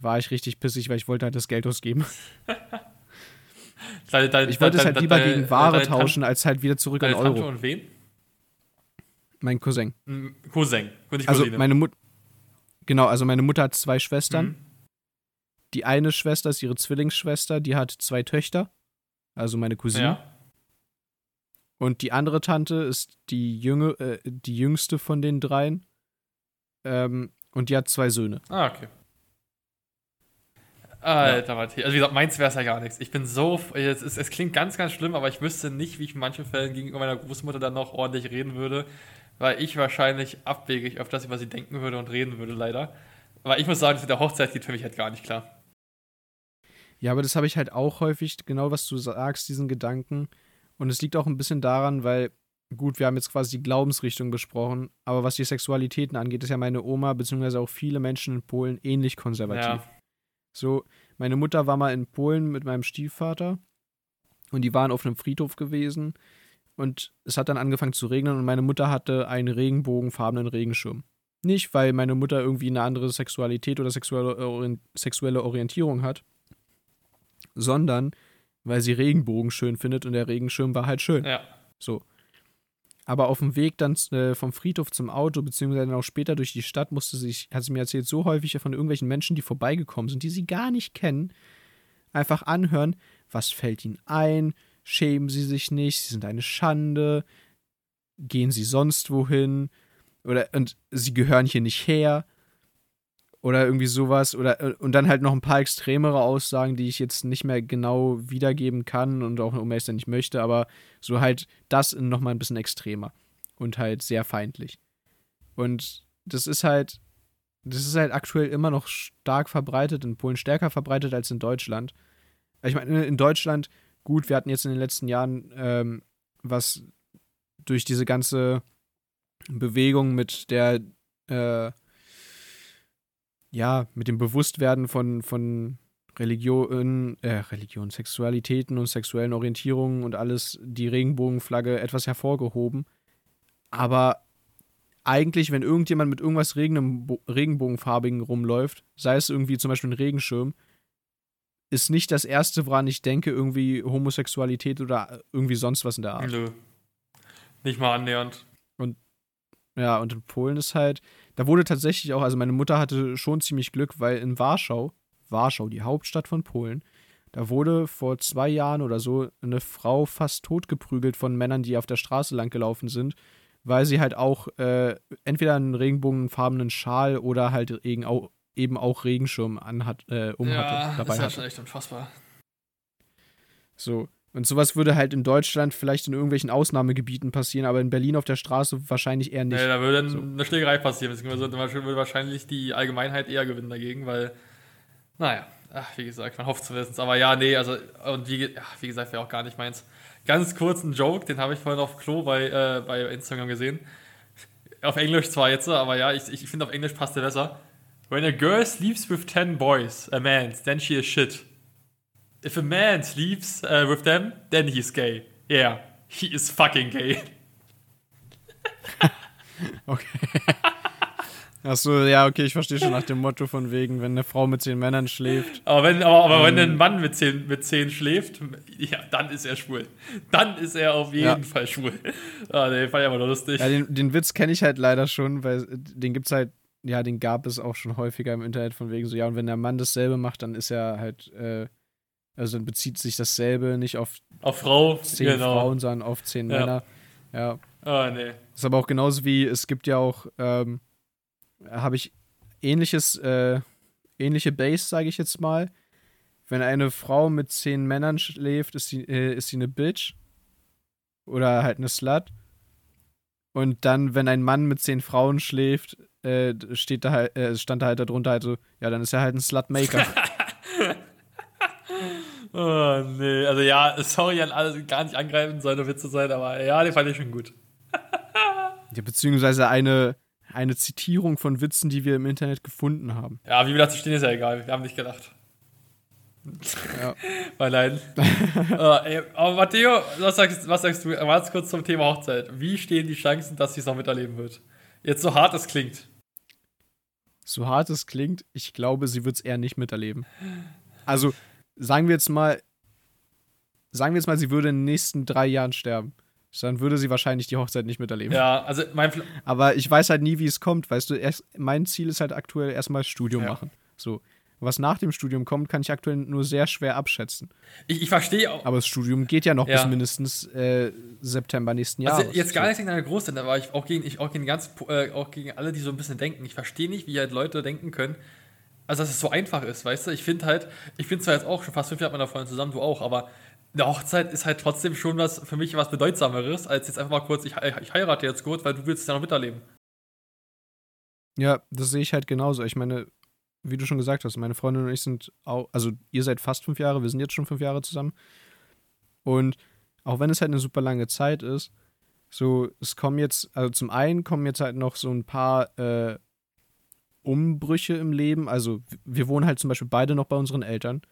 war ich richtig pissig, weil ich wollte halt das Geld ausgeben. Deine- deine- Ich wollte es halt lieber deine- gegen Ware tauschen, als halt wieder zurück an Deine Tante Euro. und wen? Mein Cousin. Ein Cousin. Nicht Also meine Mutter. Genau, also meine Mutter hat zwei Schwestern. Mhm. Die eine Schwester ist ihre Zwillingsschwester, die hat zwei Töchter. Also meine Cousine. Ja. Und die andere Tante ist die, Jüngere, äh, die jüngste von den dreien. Ähm, und die hat zwei Söhne. Ah, okay. Alter, Matthias. Also wie gesagt, meins wäre es ja gar nichts. Ich bin so, es, ist, es klingt ganz, ganz schlimm, aber ich wüsste nicht, wie ich in manchen Fällen gegenüber meiner Großmutter dann noch ordentlich reden würde, weil ich wahrscheinlich abwegig auf das, über sie denken würde und reden würde, leider. Aber ich muss sagen, das mit der Hochzeit geht für mich halt gar nicht klar. Ja, aber das habe ich halt auch häufig, genau was du sagst, diesen Gedanken. Und es liegt auch ein bisschen daran, weil, gut, wir haben jetzt quasi die Glaubensrichtung besprochen, aber was die Sexualitäten angeht, ist ja meine Oma, beziehungsweise auch viele Menschen in Polen ähnlich konservativ. Ja. So, meine Mutter war mal in Polen mit meinem Stiefvater und die waren auf einem Friedhof gewesen und es hat dann angefangen zu regnen und meine Mutter hatte einen regenbogenfarbenen Regenschirm. Nicht, weil meine Mutter irgendwie eine andere Sexualität oder sexuelle, sexuelle Orientierung hat, sondern weil sie Regenbogen schön findet und der Regenschirm war halt schön. Ja. So. Aber auf dem Weg dann äh, vom Friedhof zum Auto, beziehungsweise dann auch später durch die Stadt, musste sich, hat sie mir erzählt, so häufig von irgendwelchen Menschen, die vorbeigekommen sind, die sie gar nicht kennen, einfach anhören, was fällt ihnen ein, schämen sie sich nicht, sie sind eine Schande, gehen sie sonst wohin, oder und sie gehören hier nicht her. Oder irgendwie sowas. Oder, und dann halt noch ein paar extremere Aussagen, die ich jetzt nicht mehr genau wiedergeben kann und auch um sein nicht möchte, aber so halt das nochmal ein bisschen extremer. Und halt sehr feindlich. Und das ist halt, das ist halt aktuell immer noch stark verbreitet, in Polen stärker verbreitet als in Deutschland. Ich meine, in Deutschland, gut, wir hatten jetzt in den letzten Jahren, ähm, was durch diese ganze Bewegung mit der, äh, ja, mit dem Bewusstwerden von, von Religion, äh, Religion, Sexualitäten und sexuellen Orientierungen und alles die Regenbogenflagge etwas hervorgehoben. Aber eigentlich, wenn irgendjemand mit irgendwas Regenbogenfarbigen rumläuft, sei es irgendwie zum Beispiel ein Regenschirm, ist nicht das Erste, woran ich denke, irgendwie Homosexualität oder irgendwie sonst was in der Art. Nö. Nicht mal annähernd. Ja, und in Polen ist halt, da wurde tatsächlich auch, also meine Mutter hatte schon ziemlich Glück, weil in Warschau, Warschau, die Hauptstadt von Polen, da wurde vor zwei Jahren oder so eine Frau fast totgeprügelt von Männern, die auf der Straße lang gelaufen sind, weil sie halt auch äh, entweder einen regenbogenfarbenen Schal oder halt eben auch, Regenschirm anhat, äh, um ja, hatte, dabei das ist ja schon echt unfassbar. So. Und sowas würde halt in Deutschland vielleicht in irgendwelchen Ausnahmegebieten passieren, aber in Berlin auf der Straße wahrscheinlich eher nicht. Nee, da würde dann So. eine Schlägerei passieren, beziehungsweise würde wahrscheinlich die Allgemeinheit eher gewinnen dagegen, weil, naja, ach, wie gesagt, man hofft zumindest. Aber ja, nee, also, und wie, ja, wie gesagt, wäre auch gar nicht meins. Ganz kurz ein Joke, den habe ich vorhin auf Klo bei, äh, bei Instagram gesehen. Auf Englisch zwar jetzt, aber ja, ich, ich finde auf Englisch passt der besser. When a girl sleeps with 10 boys, a man, then she is shit. If a man sleeps uh, with them, then he's gay. Yeah, he is fucking gay. Okay. Achso, ja, okay, ich verstehe schon nach dem Motto von wegen, wenn eine Frau mit zehn Männern schläft. Aber wenn, aber, aber wenn Ähm. ein Mann mit 10, mit 10 schläft, ja, dann ist er schwul. Dann ist er auf jeden Ja. Fall schwul. Ah, nee, fand ich aber lustig. Ja, den, den Witz kenne ich halt leider schon, weil den gibt's halt, ja, den gab es auch schon häufiger im Internet von wegen so, ja, und wenn der Mann dasselbe macht, dann ist er halt, äh, also dann bezieht sich dasselbe nicht auf auf Frau, zehn genau. Frauen, sondern auf zehn Ja. Männer. Ja. Ah, nee. Ist aber auch genauso wie, es gibt ja auch, ähm, habe ich ähnliches, äh, ähnliche Base, sage ich jetzt mal. Wenn eine Frau mit zehn Männern schläft, ist sie, äh, ist sie eine Bitch. Oder halt eine Slut. Und dann, wenn ein Mann mit zehn Frauen schläft, äh, steht da halt, äh, stand da halt darunter halt so, ja, dann ist er halt ein Slutmaker. Oh, nee. Also ja, sorry an alle, gar nicht angreifen, soll nur Witze sein, aber ja, den fand ich schon gut. Ja, beziehungsweise eine, eine Zitierung von Witzen, die wir im Internet gefunden haben. Ja, wie wir dazu stehen, ist ja egal. Wir haben nicht gelacht. Ja. Weil nein. äh, aber Matteo, was sagst, was sagst du? Ganz kurz zum Thema Hochzeit. Wie stehen die Chancen, dass sie es noch miterleben wird? Jetzt so hart es klingt. So hart es klingt, ich glaube, sie wird es eher nicht miterleben. Also, sagen wir jetzt mal, sagen wir jetzt mal, sie würde in den nächsten drei Jahren sterben. Dann würde sie wahrscheinlich die Hochzeit nicht miterleben. Ja, also mein. Pl Aber ich weiß halt nie, wie es kommt. Weißt du, erst, mein Ziel ist halt aktuell erstmal Studium Ja. machen. So. Was nach dem Studium kommt, kann ich aktuell nur sehr schwer abschätzen. ich ich verstehe auch. Aber das Studium geht ja noch Ja. bis mindestens äh, September nächsten Jahres. Also jetzt gar So. nichts gegen deine Großeltern, aber ich auch gegen, ich auch gegen ganz, äh, auch gegen alle, die so ein bisschen denken. Ich verstehe nicht, wie halt Leute denken können, also dass es so einfach ist, weißt du? Ich finde halt, ich bin zwar jetzt auch schon fast fünf Jahre mit meiner Freundin zusammen, du auch, aber eine Hochzeit ist halt trotzdem schon was für mich was Bedeutsameres, als jetzt einfach mal kurz, ich, ich heirate jetzt gut, weil du willst es ja noch miterleben. Ja, das sehe ich halt genauso. Ich meine, wie du schon gesagt hast, meine Freundin und ich sind auch, also ihr seid fast fünf Jahre, wir sind jetzt schon fünf Jahre zusammen. Und auch wenn es halt eine super lange Zeit ist, so, es kommen jetzt, also zum einen kommen jetzt halt noch so ein paar äh, Umbrüche im Leben. Also, wir wohnen halt zum Beispiel beide noch bei unseren Eltern.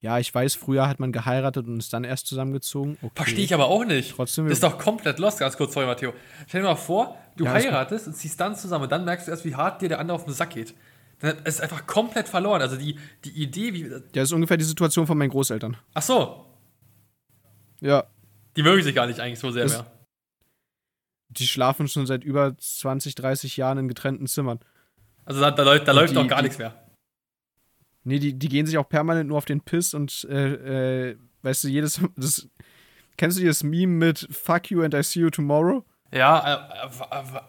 Ja, ich weiß, früher hat man geheiratet und ist dann erst zusammengezogen. Okay. Verstehe ich aber auch nicht. Trotzdem, Das ist doch komplett lost, ganz kurz, sorry, Matteo. Stell dir mal vor, du Ja, heiratest und ziehst dann zusammen und dann merkst du erst, wie hart dir der andere auf den Sack geht. Dann ist es einfach komplett verloren. Also die, die Idee, wie. ja, das ist ungefähr die Situation von meinen Großeltern. Ach so, Ja, die mögen sich gar nicht eigentlich so sehr Das- mehr. die schlafen schon seit über 20, 30 Jahren in getrennten Zimmern. Also da, da, läuft- da läuft doch gar die- nichts mehr. Nee, die, die gehen sich auch permanent nur auf den Piss und, äh, äh, weißt du, jedes. Das, kennst du das Meme mit Fuck you and I see you tomorrow? Ja, äh, äh, wa- wa-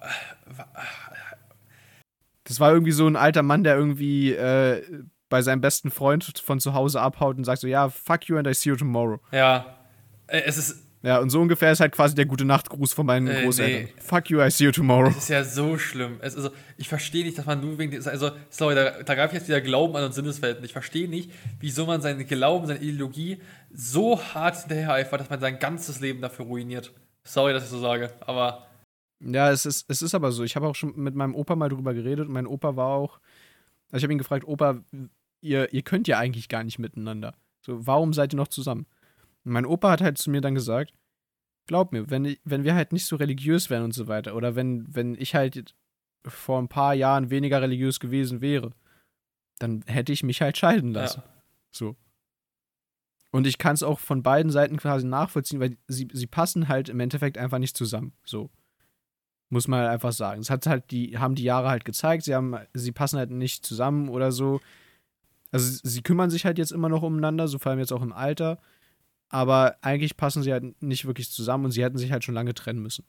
Das war irgendwie so ein alter Mann, der irgendwie äh, bei seinem besten Freund von zu Hause abhaut und sagt so: Ja, fuck you and I see you tomorrow. ja. Äh, Es ist, Ja, und so ungefähr ist halt quasi der gute Nachtgruß von meinen Äh, Großeltern. nee. Fuck you, I see you tomorrow. es ist ja so schlimm. Es, also, ich verstehe nicht, dass man nur wegen des, also, sorry, da, da greife ich jetzt wieder Glauben an und Sinneswelten. Ich verstehe nicht, wieso man seinen Glauben, seine Ideologie so hart hinterher eifert, dass man sein ganzes Leben dafür ruiniert. Sorry, dass ich so sage, aber Ja, es ist, es ist aber so. Ich habe auch schon mit meinem Opa mal drüber geredet und mein Opa war auch. Also ich habe ihn gefragt, Opa, ihr, ihr könnt ja eigentlich gar nicht miteinander. So, warum seid ihr noch zusammen? Und mein Opa hat halt zu mir dann gesagt, glaub mir, wenn, ich, wenn wir halt nicht so religiös wären und so weiter, oder wenn, wenn ich halt vor ein paar Jahren weniger religiös gewesen wäre, dann hätte ich mich halt scheiden lassen. ja. So. Und ich kann es auch von beiden Seiten quasi nachvollziehen, weil sie, sie passen halt im Endeffekt einfach nicht zusammen. So. Muss man halt einfach sagen. Es hat halt die, haben die Jahre halt gezeigt, sie haben, sie passen halt nicht zusammen oder so. Also sie kümmern sich halt jetzt immer noch umeinander, so vor allem jetzt auch im Alter. Aber eigentlich passen sie halt nicht wirklich zusammen und sie hätten sich halt schon lange trennen müssen.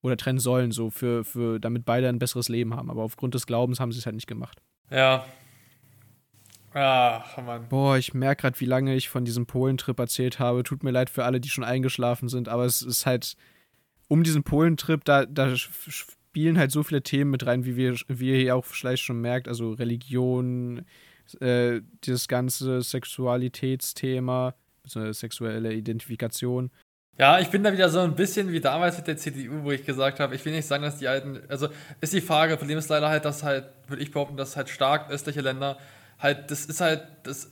Oder trennen sollen, so für, für, damit beide ein besseres Leben haben. Aber aufgrund des Glaubens haben sie es halt nicht gemacht. Ja. Ach, Mann. Boah, ich merke gerade, wie lange ich von diesem Polentrip erzählt habe. Tut mir leid für alle, die schon eingeschlafen sind, aber es ist halt um diesen Polentrip, da, da spielen halt so viele Themen mit rein, wie, wir, wie ihr hier auch vielleicht schon merkt. Also Religion, äh, dieses ganze Sexualitätsthema, beziehungsweise sexuelle Identifikation. Ja, ich bin da wieder so ein bisschen wie damals mit der CDU, wo ich gesagt habe, ich will nicht sagen, dass die alten, also ist die Frage, Problem ist leider halt, dass halt, würde ich behaupten, dass halt stark östliche Länder halt, das ist halt, das,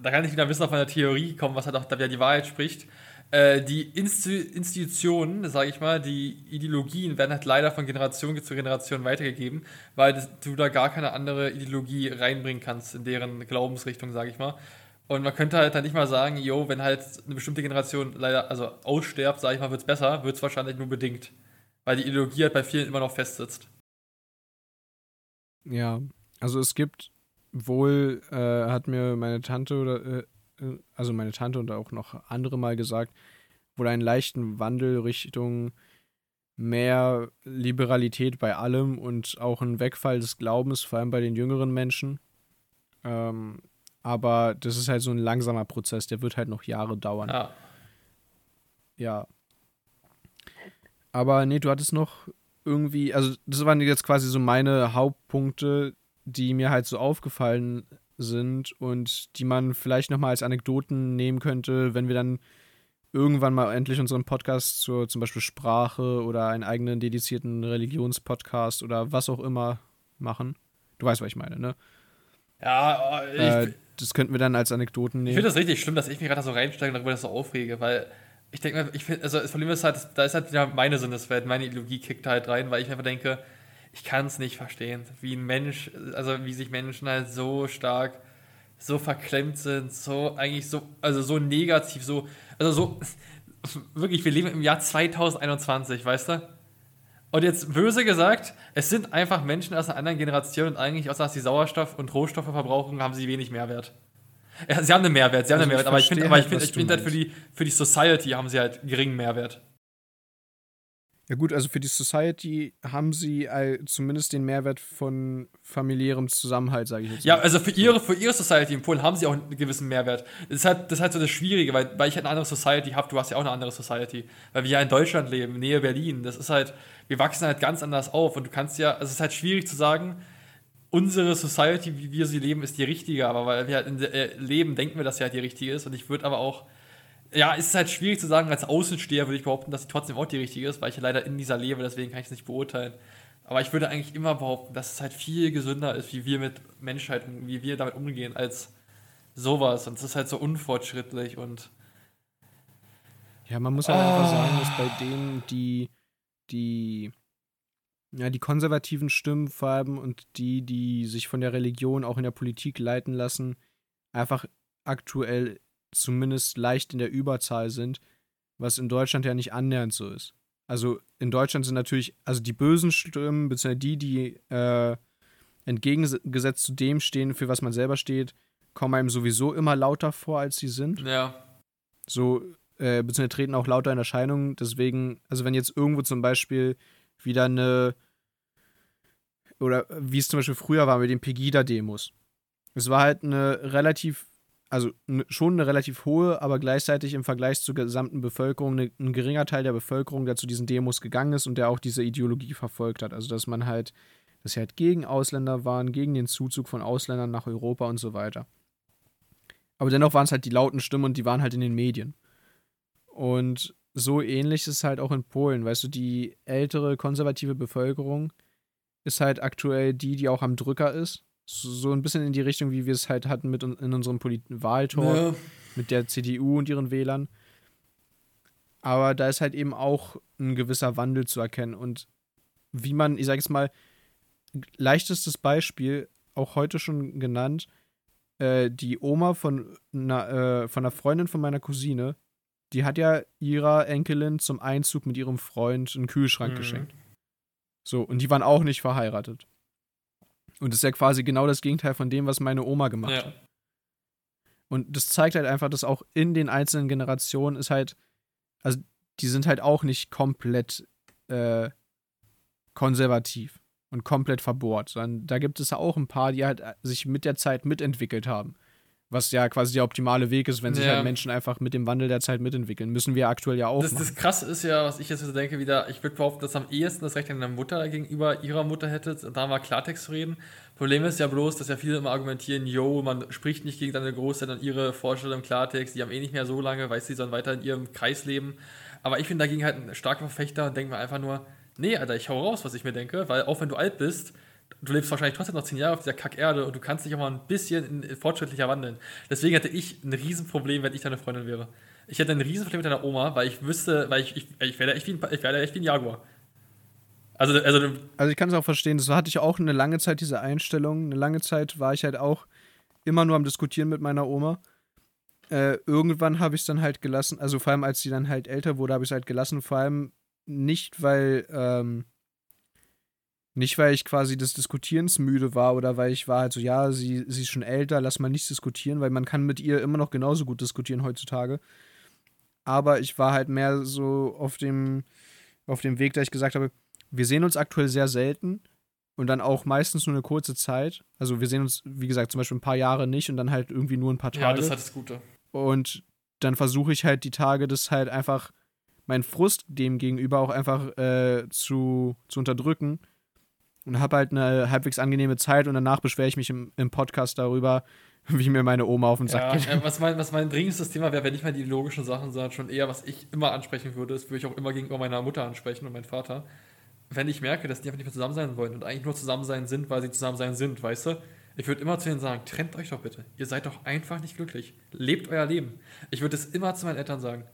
da kann ich wieder ein bisschen auf meine Theorie kommen, was halt auch da wieder die Wahrheit spricht. Äh, die Instu Institutionen, sage ich mal, die Ideologien werden halt leider von Generation zu Generation weitergegeben, weil das, du da gar keine andere Ideologie reinbringen kannst in deren Glaubensrichtung, sage ich mal. Und man könnte halt dann nicht mal sagen, yo, wenn halt eine bestimmte Generation leider, also ausstirbt, sage ich mal, wird es besser, wird es wahrscheinlich nur bedingt. Weil die Ideologie halt bei vielen immer noch festsitzt. Ja, also es gibt wohl, äh, hat mir meine Tante oder, äh, also meine Tante und auch noch andere mal gesagt, wohl einen leichten Wandel Richtung mehr Liberalität bei allem und auch ein Wegfall des Glaubens, vor allem bei den jüngeren Menschen. Ähm, aber das ist halt so ein langsamer Prozess, der wird halt noch Jahre dauern. Ja. Ja. Aber nee, du hattest noch irgendwie, also das waren jetzt quasi so meine Hauptpunkte, die mir halt so aufgefallen sind und die man vielleicht nochmal als Anekdoten nehmen könnte, wenn wir dann irgendwann mal endlich unseren Podcast zur zum Beispiel Sprache oder einen eigenen dedizierten Religionspodcast oder was auch immer machen. Du weißt, was ich meine, ne? Ja, ich, äh, das könnten wir dann als Anekdoten nehmen. Ich finde das richtig schlimm, dass ich mich gerade so reinsteige und darüber das so aufrege, weil ich denke mir, ich finde, also das Problem ist halt, da ist halt ja meine Sinneswelt, meine Ideologie kickt halt rein, weil ich einfach denke, ich kann es nicht verstehen, wie ein Mensch, also wie sich Menschen halt so stark, so verklemmt sind, so eigentlich so, also so negativ, so, also so, wirklich, wir leben im Jahr 2021, weißt du? Und jetzt böse gesagt, es sind einfach Menschen aus einer anderen Generation und eigentlich, außer dass sie Sauerstoff und Rohstoffe verbrauchen, haben sie wenig Mehrwert. Ja, sie haben einen Mehrwert, sie haben also einen Mehrwert, aber ich finde, aber ich finde, ich finde halt für die, für die Society haben sie halt geringen Mehrwert. Ja gut, also für die Society haben sie äh, zumindest den Mehrwert von familiärem Zusammenhalt, sage ich jetzt. Mal. Ja, also für ihre, für ihre Society in Polen haben sie auch einen gewissen Mehrwert. Das ist halt, das ist halt so das Schwierige, weil, weil ich halt eine andere Society habe, du hast ja auch eine andere Society. Weil wir ja in Deutschland leben, Nähe Berlin. Das ist halt, wir wachsen halt ganz anders auf und du kannst ja, also es ist halt schwierig zu sagen, unsere Society, wie wir sie leben, ist die richtige, aber weil wir halt in, äh, leben, denken wir, dass sie halt die richtige ist und ich würde aber auch ja, es ist halt schwierig zu sagen, als Außensteher würde ich behaupten, dass sie trotzdem auch die richtige ist, weil ich ja leider in dieser lebe, deswegen kann ich es nicht beurteilen. Aber ich würde eigentlich immer behaupten, dass es halt viel gesünder ist, wie wir mit Menschheit, wie wir damit umgehen, als sowas. Und es ist halt so unfortschrittlich und. Ja, man muss halt oh. einfach sagen, dass bei denen, die, die, ja, die konservativen Stimmen allem und die, die sich von der Religion auch in der Politik leiten lassen, einfach aktuell zumindest leicht in der Überzahl sind, was in Deutschland ja nicht annähernd so ist. Also in Deutschland sind natürlich, also die bösen Stimmen, beziehungsweise die, die äh, entgegengesetzt zu dem stehen, für was man selber steht, kommen einem sowieso immer lauter vor, als sie sind. Ja. So, äh, beziehungsweise treten auch lauter in Erscheinung. Deswegen, also wenn jetzt irgendwo zum Beispiel wieder eine, oder wie es zum Beispiel früher war mit den Pegida-Demos. Es war halt eine relativ also schon eine relativ hohe, aber gleichzeitig im Vergleich zur gesamten Bevölkerung eine, ein geringer Teil der Bevölkerung, der zu diesen Demos gegangen ist und der auch diese Ideologie verfolgt hat. Also dass man halt, dass sie halt gegen Ausländer waren, gegen den Zuzug von Ausländern nach Europa und so weiter. Aber dennoch waren es halt die lauten Stimmen und die waren halt in den Medien. Und so ähnlich ist es halt auch in Polen. Weißt du, die ältere konservative Bevölkerung ist halt aktuell die, die auch am Drücker ist so ein bisschen in die Richtung, wie wir es halt hatten mit in unserem Polit Wahltor ja. mit der CDU und ihren Wählern. Aber da ist halt eben auch ein gewisser Wandel zu erkennen. Und wie man, ich sage jetzt mal, leichtestes Beispiel, auch heute schon genannt, äh, die Oma von einer, äh, von einer Freundin von meiner Cousine, die hat ja ihrer Enkelin zum Einzug mit ihrem Freund einen Kühlschrank mhm. geschenkt. So, und die waren auch nicht verheiratet. Und das ist ja quasi genau das Gegenteil von dem, was meine Oma gemacht ja. hat. Und das zeigt halt einfach, dass auch in den einzelnen Generationen ist halt, also die sind halt auch nicht komplett äh, konservativ und komplett verbohrt, sondern da gibt es auch ein paar, die halt sich mit der Zeit mitentwickelt haben was ja quasi der optimale Weg ist, wenn sich ja. halt Menschen einfach mit dem Wandel der Zeit mitentwickeln. Müssen wir aktuell ja auch. Das, das Krasse ist ja, was ich jetzt so denke, wieder, ich würde behaupten, dass am ehesten das Recht an deiner Mutter gegenüber ihrer Mutter hätte, da mal Klartext zu reden. Problem ist ja bloß, dass ja viele immer argumentieren, yo, man spricht nicht gegen deine Großeltern und ihre Vorstellung im Klartext, die haben eh nicht mehr so lange, weil sie sollen weiter in ihrem Kreis leben. Aber ich bin dagegen halt ein starker Verfechter und denke mir einfach nur, nee, Alter, ich hau raus, was ich mir denke, weil auch wenn du alt bist, du lebst wahrscheinlich trotzdem noch zehn Jahre auf dieser Kackerde und du kannst dich auch mal ein bisschen fortschrittlicher wandeln. Deswegen hätte ich ein Riesenproblem, wenn ich deine Freundin wäre. Ich hätte ein Riesenproblem mit deiner Oma, weil ich wüsste, weil ich, ich, ich wäre echt, wie ein, echt wie ein Jaguar. Also, also, also ich kann es auch verstehen, das hatte ich auch eine lange Zeit, diese Einstellung. Eine lange Zeit war ich halt auch immer nur am Diskutieren mit meiner Oma. Äh, irgendwann habe ich es dann halt gelassen, also vor allem als sie dann halt älter wurde, habe ich es halt gelassen, vor allem nicht, weil ähm, nicht, weil ich quasi des Diskutierens müde war oder weil ich war halt so, ja, sie, sie ist schon älter, lass mal nicht diskutieren, weil man kann mit ihr immer noch genauso gut diskutieren heutzutage. Aber ich war halt mehr so auf dem, auf dem Weg, da ich gesagt habe, wir sehen uns aktuell sehr selten und dann auch meistens nur eine kurze Zeit. Also wir sehen uns, wie gesagt, zum Beispiel ein paar Jahre nicht und dann halt irgendwie nur ein paar Tage. Ja, das hat das Gute. Und dann versuche ich halt die Tage das halt einfach, meinen Frust dem gegenüber auch einfach äh, zu, zu unterdrücken und habe halt eine halbwegs angenehme Zeit und danach beschwere ich mich im, im Podcast darüber, wie mir meine Oma auf den Sack Ja, geht. äh, was, mein, was mein dringendstes Thema wäre, wenn nicht mal die logischen Sachen, sondern schon eher, was ich immer ansprechen würde, das würde ich auch immer gegenüber meiner Mutter ansprechen und meinem Vater. Wenn ich merke, dass die einfach nicht mehr zusammen sein wollen und eigentlich nur zusammen sein sind, weil sie zusammen sein sind, weißt du? Ich würde immer zu ihnen sagen, trennt euch doch bitte. Ihr seid doch einfach nicht glücklich. Lebt euer Leben. Ich würde das immer zu meinen Eltern sagen.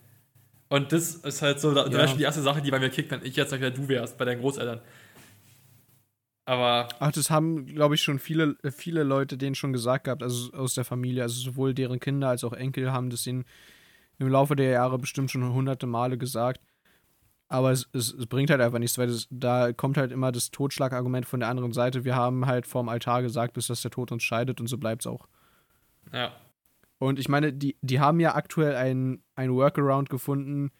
Und das ist halt so, da, Ja. wäre schon die erste Sache, die bei mir kickt, wenn ich jetzt sag, wer du wärst, bei deinen Großeltern. Aber Ach, das haben, glaube ich, schon viele, äh, viele Leute denen schon gesagt gehabt, also aus der Familie. Also sowohl deren Kinder als auch Enkel haben das ihnen im Laufe der Jahre bestimmt schon hunderte Male gesagt. Aber es, es, es bringt halt einfach nichts, weil das, da kommt halt immer das Totschlagargument von der anderen Seite. Wir haben halt vorm Altar gesagt, bis dass der Tod uns scheidet und so bleibt es auch. ja, Und ich meine, die, die haben ja aktuell einen ein Workaround gefunden,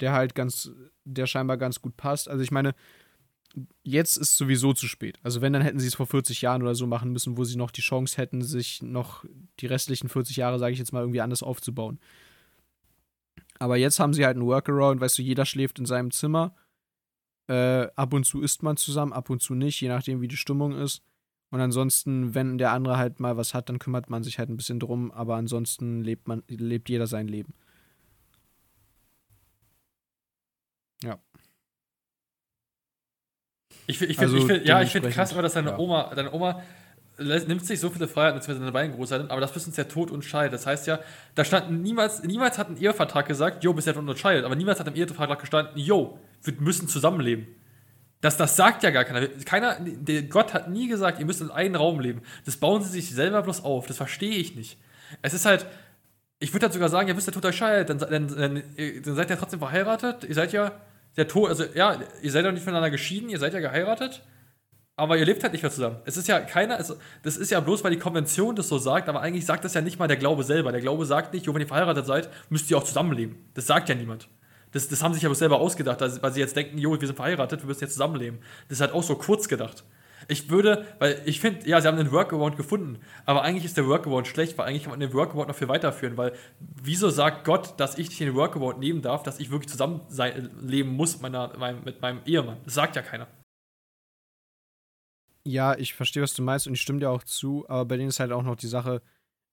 der halt ganz, der scheinbar ganz gut passt. Also ich meine, jetzt ist sowieso zu spät. Also wenn, dann hätten sie es vor 40 Jahren oder so machen müssen, wo sie noch die Chance hätten, sich noch die restlichen 40 Jahre, sage ich jetzt mal, irgendwie anders aufzubauen. Aber jetzt haben sie halt einen Workaround, weißt du, jeder schläft in seinem Zimmer. Äh, ab und zu isst man zusammen, ab und zu nicht, je nachdem, wie die Stimmung ist. Und ansonsten, wenn der andere halt mal was hat, dann kümmert man sich halt ein bisschen drum, aber ansonsten lebt man, lebt jeder sein Leben. Ich, ich Also finde, find, ja, ich finde krass, aber dass deine ja. Oma, deine Oma nimmt sich so viele Freiheiten, beziehungsweise deine beiden Großeltern, aber das bis uns der Tod uns scheidet. Das heißt ja, da stand niemals, niemals hat ein Ehevertrag gesagt, jo, bis der Tod uns scheidet, aber niemals hat im Ehevertrag gestanden, jo, wir müssen zusammenleben. Das, das sagt ja gar keiner. Keiner, der Gott hat nie gesagt, ihr müsst in einem Raum leben. Das bauen sie sich selber bloß auf. Das verstehe ich nicht. Es ist halt, ich würde halt sogar sagen, ihr wisst, Tod euch scheidet, dann, dann, dann, dann seid ihr trotzdem verheiratet. Ihr seid ja, der Tod, also ja, ihr seid ja nicht voneinander geschieden, ihr seid ja geheiratet. Aber ihr lebt halt nicht mehr zusammen. Es ist ja keiner, also, das ist ja bloß, weil die Konvention das so sagt, aber eigentlich sagt das ja nicht mal der Glaube selber. Der Glaube sagt nicht, jo, wenn ihr verheiratet seid, müsst ihr auch zusammenleben. Das sagt ja niemand. Das, das haben sich bloß selber ausgedacht, weil sie jetzt denken, jo, wir sind verheiratet, wir müssen jetzt zusammenleben. Das ist halt auch so kurz gedacht. Ich würde, weil ich finde, ja, sie haben den Workaround gefunden, aber eigentlich ist der Workaround schlecht, weil eigentlich kann man den Workaround noch viel weiterführen, weil wieso sagt Gott, dass ich den Workaround nehmen darf, dass ich wirklich zusammen sein, leben muss mit, meiner, meinem, mit meinem Ehemann? Das sagt ja keiner. Ja, ich verstehe, was du meinst und ich stimme dir auch zu, aber bei denen ist halt auch noch die Sache,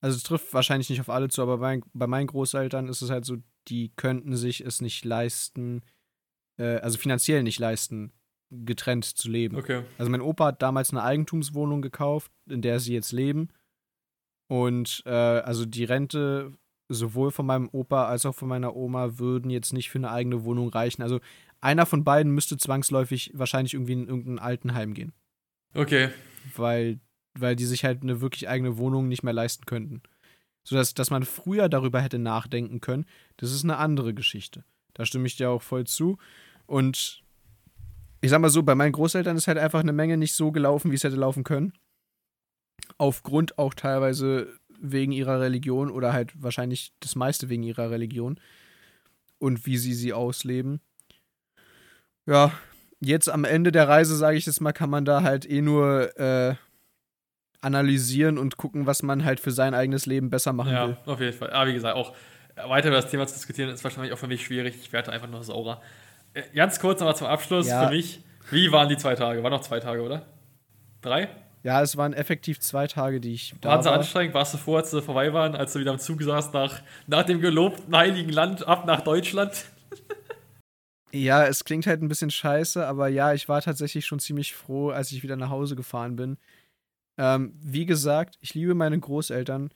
also es trifft wahrscheinlich nicht auf alle zu, aber bei, bei meinen Großeltern ist es halt so, die könnten sich es nicht leisten, äh, also finanziell nicht leisten, getrennt zu leben. Okay. Also mein Opa hat damals eine Eigentumswohnung gekauft, in der sie jetzt leben. Und äh, also die Rente sowohl von meinem Opa als auch von meiner Oma würden jetzt nicht für eine eigene Wohnung reichen. Also einer von beiden müsste zwangsläufig wahrscheinlich irgendwie in irgendein Altenheim gehen, Okay. weil, weil die sich halt eine wirklich eigene Wohnung nicht mehr leisten könnten. Sodass dass man früher darüber hätte nachdenken können, das ist eine andere Geschichte. Da stimme ich dir auch voll zu. Und ich sag mal so, bei meinen Großeltern ist halt einfach eine Menge nicht so gelaufen, wie es hätte laufen können. Aufgrund auch teilweise wegen ihrer Religion oder halt wahrscheinlich das meiste wegen ihrer Religion und wie sie sie ausleben. Ja, jetzt am Ende der Reise, sage ich jetzt mal, kann man da halt eh nur äh, analysieren und gucken, was man halt für sein eigenes Leben besser machen Ja, will. auf jeden Fall. Aber wie gesagt, auch weiter über das Thema zu diskutieren, ist wahrscheinlich auch für mich schwierig. Ich werde einfach nur saurer. Äh, Ganz kurz nochmal zum Abschluss Ja. für mich. Wie waren die zwei Tage? Waren noch zwei Tage, oder? Drei? Ja, es waren effektiv zwei Tage, die ich da Waren sie war. anstrengend? Warst du froh, als sie vorbei waren, als du wieder im Zug saßt nach, nach dem gelobten heiligen Land ab nach Deutschland? Ja, es klingt halt ein bisschen scheiße, aber ja, ich war tatsächlich schon ziemlich froh, als ich wieder nach Hause gefahren bin. Ähm, wie gesagt, ich liebe meine Großeltern,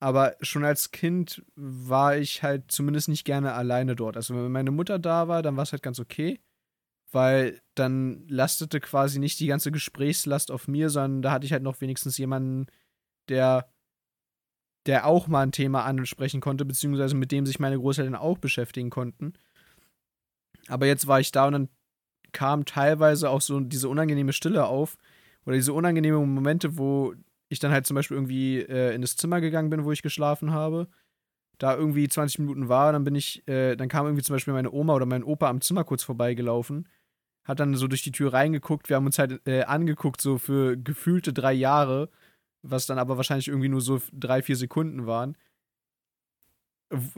aber schon als Kind war ich halt zumindest nicht gerne alleine dort. Also wenn meine Mutter da war, dann war es halt ganz okay, weil dann lastete quasi nicht die ganze Gesprächslast auf mir, sondern da hatte ich halt noch wenigstens jemanden, der der auch mal ein Thema ansprechen konnte, beziehungsweise mit dem sich meine Großeltern auch beschäftigen konnten. Aber jetzt war ich da und dann kam teilweise auch so diese unangenehme Stille auf oder diese unangenehmen Momente, wo ich dann halt zum Beispiel irgendwie äh, in das Zimmer gegangen bin, wo ich geschlafen habe, da irgendwie 20 Minuten war, dann bin ich, äh, dann kam irgendwie zum Beispiel meine Oma oder mein Opa am Zimmer kurz vorbeigelaufen, hat dann so durch die Tür reingeguckt, wir haben uns halt äh, angeguckt, so für gefühlte drei Jahre, was dann aber wahrscheinlich irgendwie nur so drei, vier Sekunden waren.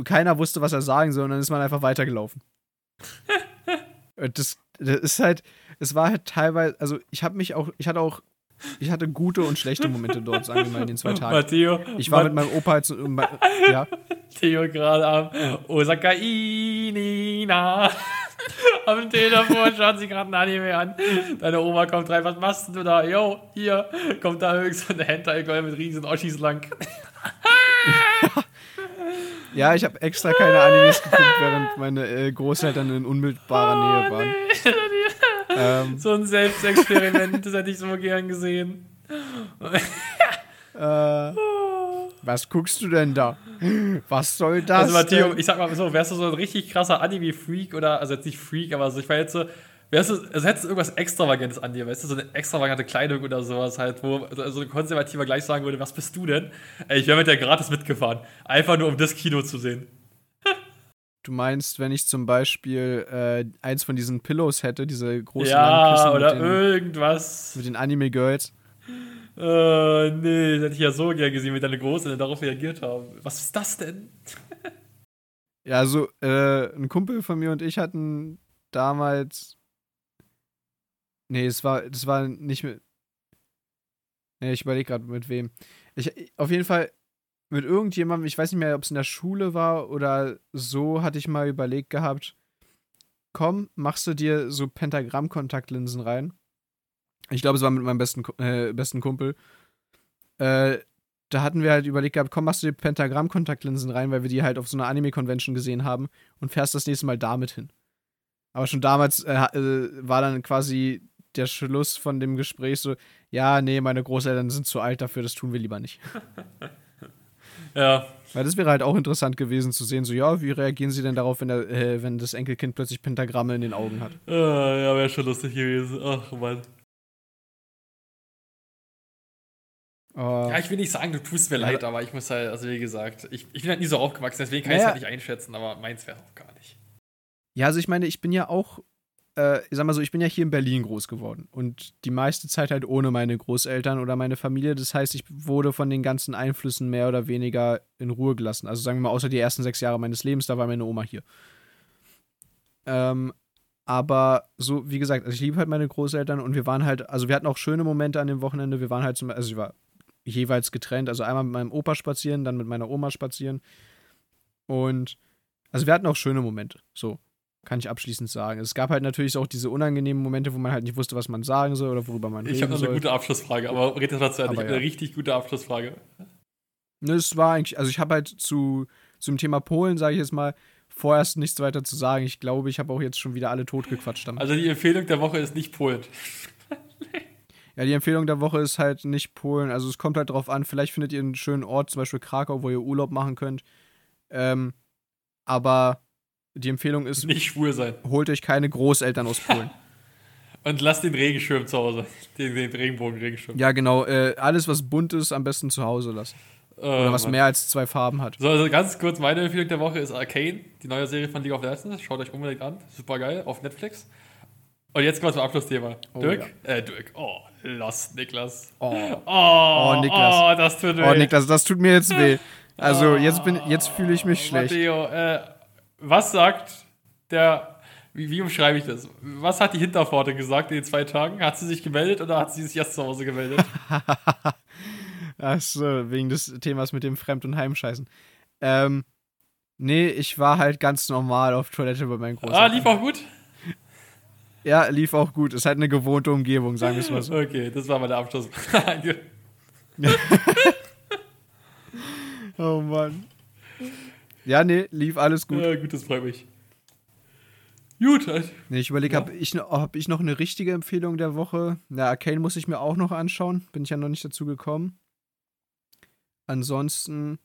Keiner wusste, was er sagen soll, und dann ist man einfach weitergelaufen. Und das, das ist halt, es war halt teilweise, also ich habe mich auch, ich hatte auch ich hatte gute und schlechte Momente dort, sagen wir mal, in den zwei Tagen. Matteo. Ich war Mat- mit meinem Opa jetzt, ja, Theo gerade am Osaka Inina. Am Telefon schaut sich gerade ein Anime an. Deine Oma kommt rein, was machst du da? Yo, hier kommt da so eine Hentai-Girl mit riesen Oschis lang. ja, ich habe extra keine Animes geguckt, während meine äh, Großeltern in unmittelbarer Nähe waren. Ähm, So ein Selbstexperiment, das hätte ich so gern gesehen. äh, was guckst du denn da? Was soll das? Also Matteo, ich sag mal so, wärst du so ein richtig krasser Anime-Freak oder, also jetzt nicht Freak, aber so, ich war jetzt so, wärst du, also hättest du irgendwas Extravagentes an dir, weißt du, so eine extravagante Kleidung oder sowas halt, wo so so ein Konservativer gleich sagen würde, was bist du denn? Ey, ich wäre mit der gratis mitgefahren. Einfach nur, um das Kino zu sehen. Du meinst, wenn ich zum Beispiel äh, eins von diesen Pillows hätte, diese großen ja, oder den, irgendwas. mit den Anime-Girls. Äh, nee, das hätte ich ja so gern gesehen, wie deine Großeltern darauf reagiert haben. Was ist das denn? Ja, also äh, ein Kumpel von mir und ich hatten damals. Nee, es war, das war nicht mit. Nee, ich überlege gerade mit wem. Ich, auf jeden Fall mit irgendjemandem, ich weiß nicht mehr, ob es in der Schule war oder so, hatte ich mal überlegt gehabt, komm, machst du dir so Pentagramm-Kontaktlinsen rein. Ich glaube, es war mit meinem besten, äh, besten Kumpel. Äh, da hatten wir halt überlegt gehabt, komm, machst du dir Pentagramm-Kontaktlinsen rein, weil wir die halt auf so einer Anime-Convention gesehen haben und fährst das nächste Mal damit hin. Aber schon damals äh, äh, war dann quasi der Schluss von dem Gespräch so, ja, nee, meine Großeltern sind zu alt dafür, das tun wir lieber nicht. Ja, Weil das wäre halt auch interessant gewesen zu sehen, so, ja, wie reagieren sie denn darauf, wenn, der, äh, wenn das Enkelkind plötzlich Pentagramme in den Augen hat? äh, ja, wäre schon lustig gewesen. Ach, Mann. Äh, Ja, ich will nicht sagen, du tust mir Ja. leid, aber ich muss halt, also wie gesagt, ich, ich bin halt nie so aufgewachsen, deswegen kann ich es halt nicht einschätzen, aber meins wäre auch gar nicht. Ja, also ich meine, ich bin ja auch, äh, ich sag mal so, ich bin ja hier in Berlin groß geworden und die meiste Zeit halt ohne meine Großeltern oder meine Familie. Das heißt, ich wurde von den ganzen Einflüssen mehr oder weniger in Ruhe gelassen. Also sagen wir mal, außer die ersten sechs Jahre meines Lebens, da war meine Oma hier. Ähm, aber so, wie gesagt, also ich liebe halt meine Großeltern und wir waren halt, also wir hatten auch schöne Momente an dem Wochenende. Wir waren halt zum, also ich war jeweils getrennt, also einmal mit meinem Opa spazieren, dann mit meiner Oma spazieren. Und also wir hatten auch schöne Momente, so kann ich abschließend sagen. Es gab halt natürlich auch diese unangenehmen Momente, wo man halt nicht wusste, was man sagen soll oder worüber man Ich reden habe noch eine soll. gute Abschlussfrage, aber red das mal zu Ende. Ich habe eine ja. richtig gute Abschlussfrage. Ne, es war eigentlich, also ich habe halt zu zum Thema Polen, sage ich jetzt mal, vorerst nichts weiter zu sagen. Ich glaube, ich habe auch jetzt schon wieder alle totgequatscht damit. Also die Empfehlung der Woche ist nicht Polen. Ja, die Empfehlung der Woche ist halt nicht Polen. Also es kommt halt drauf an, vielleicht findet ihr einen schönen Ort, zum Beispiel Krakau, wo ihr Urlaub machen könnt. Ähm, aber die Empfehlung ist, Nicht schwul sein. holt euch keine Großeltern aus Polen. Und lasst den Regenschirm zu Hause. Den, den Regenbogen-Regenschirm. ja, genau. Äh, alles, was bunt ist, am besten zu Hause lassen. Oder was mehr als zwei Farben hat. So, also ganz kurz, meine Empfehlung der Woche ist Arcane, die neue Serie von League of Legends. Schaut euch unbedingt an. Super geil, auf Netflix. Und jetzt kommen wir zum Abschlussthema. Oh, Dirk? Äh, Dirk. Oh, Lost, Niklas. Oh. Oh, Oh, Niklas. Oh, das tut weh. Oh, Niklas, das tut mir jetzt weh. Also, jetzt, bin, jetzt fühle ich mich schlecht. Matteo, äh, was sagt der, wie, wie umschreibe ich das? Was hat die Hinterpforte gesagt in den zwei Tagen? Hat sie sich gemeldet oder hat sie sich erst zu Hause gemeldet? Ach so, wegen des Themas mit dem Fremd- und Heimscheißen. Ähm, nee, ich war halt ganz normal auf Toilette bei meinen ah, Großeltern. lief auch gut? Ja, lief auch gut. Ist halt eine gewohnte Umgebung, sagen wir es mal so. Okay, das war meine Abschlussfrage. Oh Mann. Ja, nee, lief alles gut. Ja, gut, das freut mich. Gut, halt. Nee, ich überlege, Ja. habe ich, noch- hab ich noch eine richtige Empfehlung der Woche? Na, Arcane muss ich mir auch noch anschauen. Bin ich ja noch nicht dazu gekommen. Ansonsten.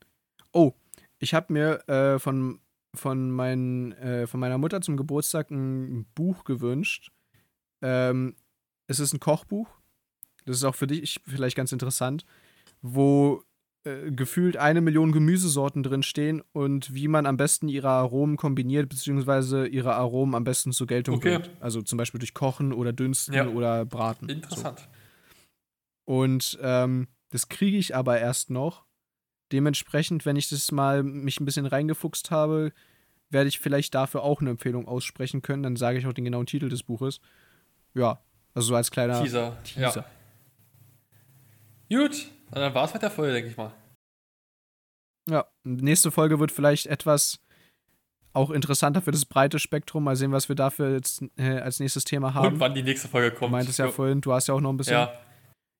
Oh, ich habe mir äh, von, von, mein, äh, von meiner Mutter zum Geburtstag ein Buch gewünscht. Ähm, es ist ein Kochbuch. Das ist auch für dich vielleicht ganz interessant, wo äh, gefühlt eine Million Gemüsesorten drin stehen und wie man am besten ihre Aromen kombiniert, beziehungsweise ihre Aromen am besten zur Geltung Okay. bringt. Also zum Beispiel durch Kochen oder Dünsten Ja. oder Braten. Interessant. So. Und ähm, das kriege ich aber erst noch. Dementsprechend, wenn ich das mal mich ein bisschen reingefuchst habe, werde ich vielleicht dafür auch eine Empfehlung aussprechen können. Dann sage ich auch den genauen Titel des Buches. Ja, also so als kleiner Teaser. Teaser. Gut, dann war es mit der Folge, denke ich mal. Ja, nächste Folge wird vielleicht etwas auch interessanter für das breite Spektrum. Mal sehen, was wir dafür jetzt äh, als nächstes Thema haben. Und wann die nächste Folge kommt. Du meintest ja vorhin, du hast ja auch noch ein bisschen. Ja,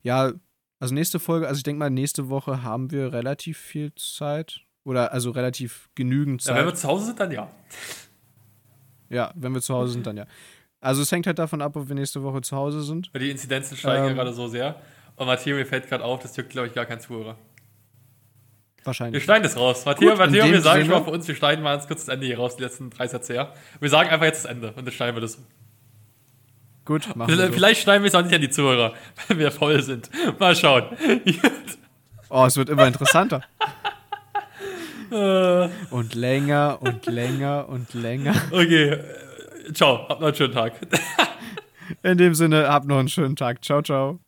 Ja, also nächste Folge, also ich denke mal, nächste Woche haben wir relativ viel Zeit. Oder also relativ genügend ja, Zeit. wenn wir zu Hause sind, dann ja. Ja, wenn wir zu Hause sind, dann ja. Also es hängt halt davon ab, ob wir nächste Woche zu Hause sind. Weil die Inzidenzen steigen ja Ähm. gerade so sehr. Und Matteo, mir fällt gerade auf, das juckt, glaube ich, gar kein Zuhörer. Wir Wahrscheinlich. schneiden das raus. Matteo, Matteo wir sagen schon Sinne- mal für uns, wir schneiden mal ganz kurz das Ende hier raus, die letzten drei Sätze her. Wir sagen einfach jetzt das Ende und dann schneiden wir das. Gut, machen wir so. Vielleicht schneiden wir es auch nicht an die Zuhörer, wenn wir voll sind. Mal schauen. Oh, es wird immer interessanter. Äh, Und länger und länger und länger. okay, äh, ciao, habt noch einen schönen Tag. In dem Sinne, habt noch einen schönen Tag. Ciao, ciao.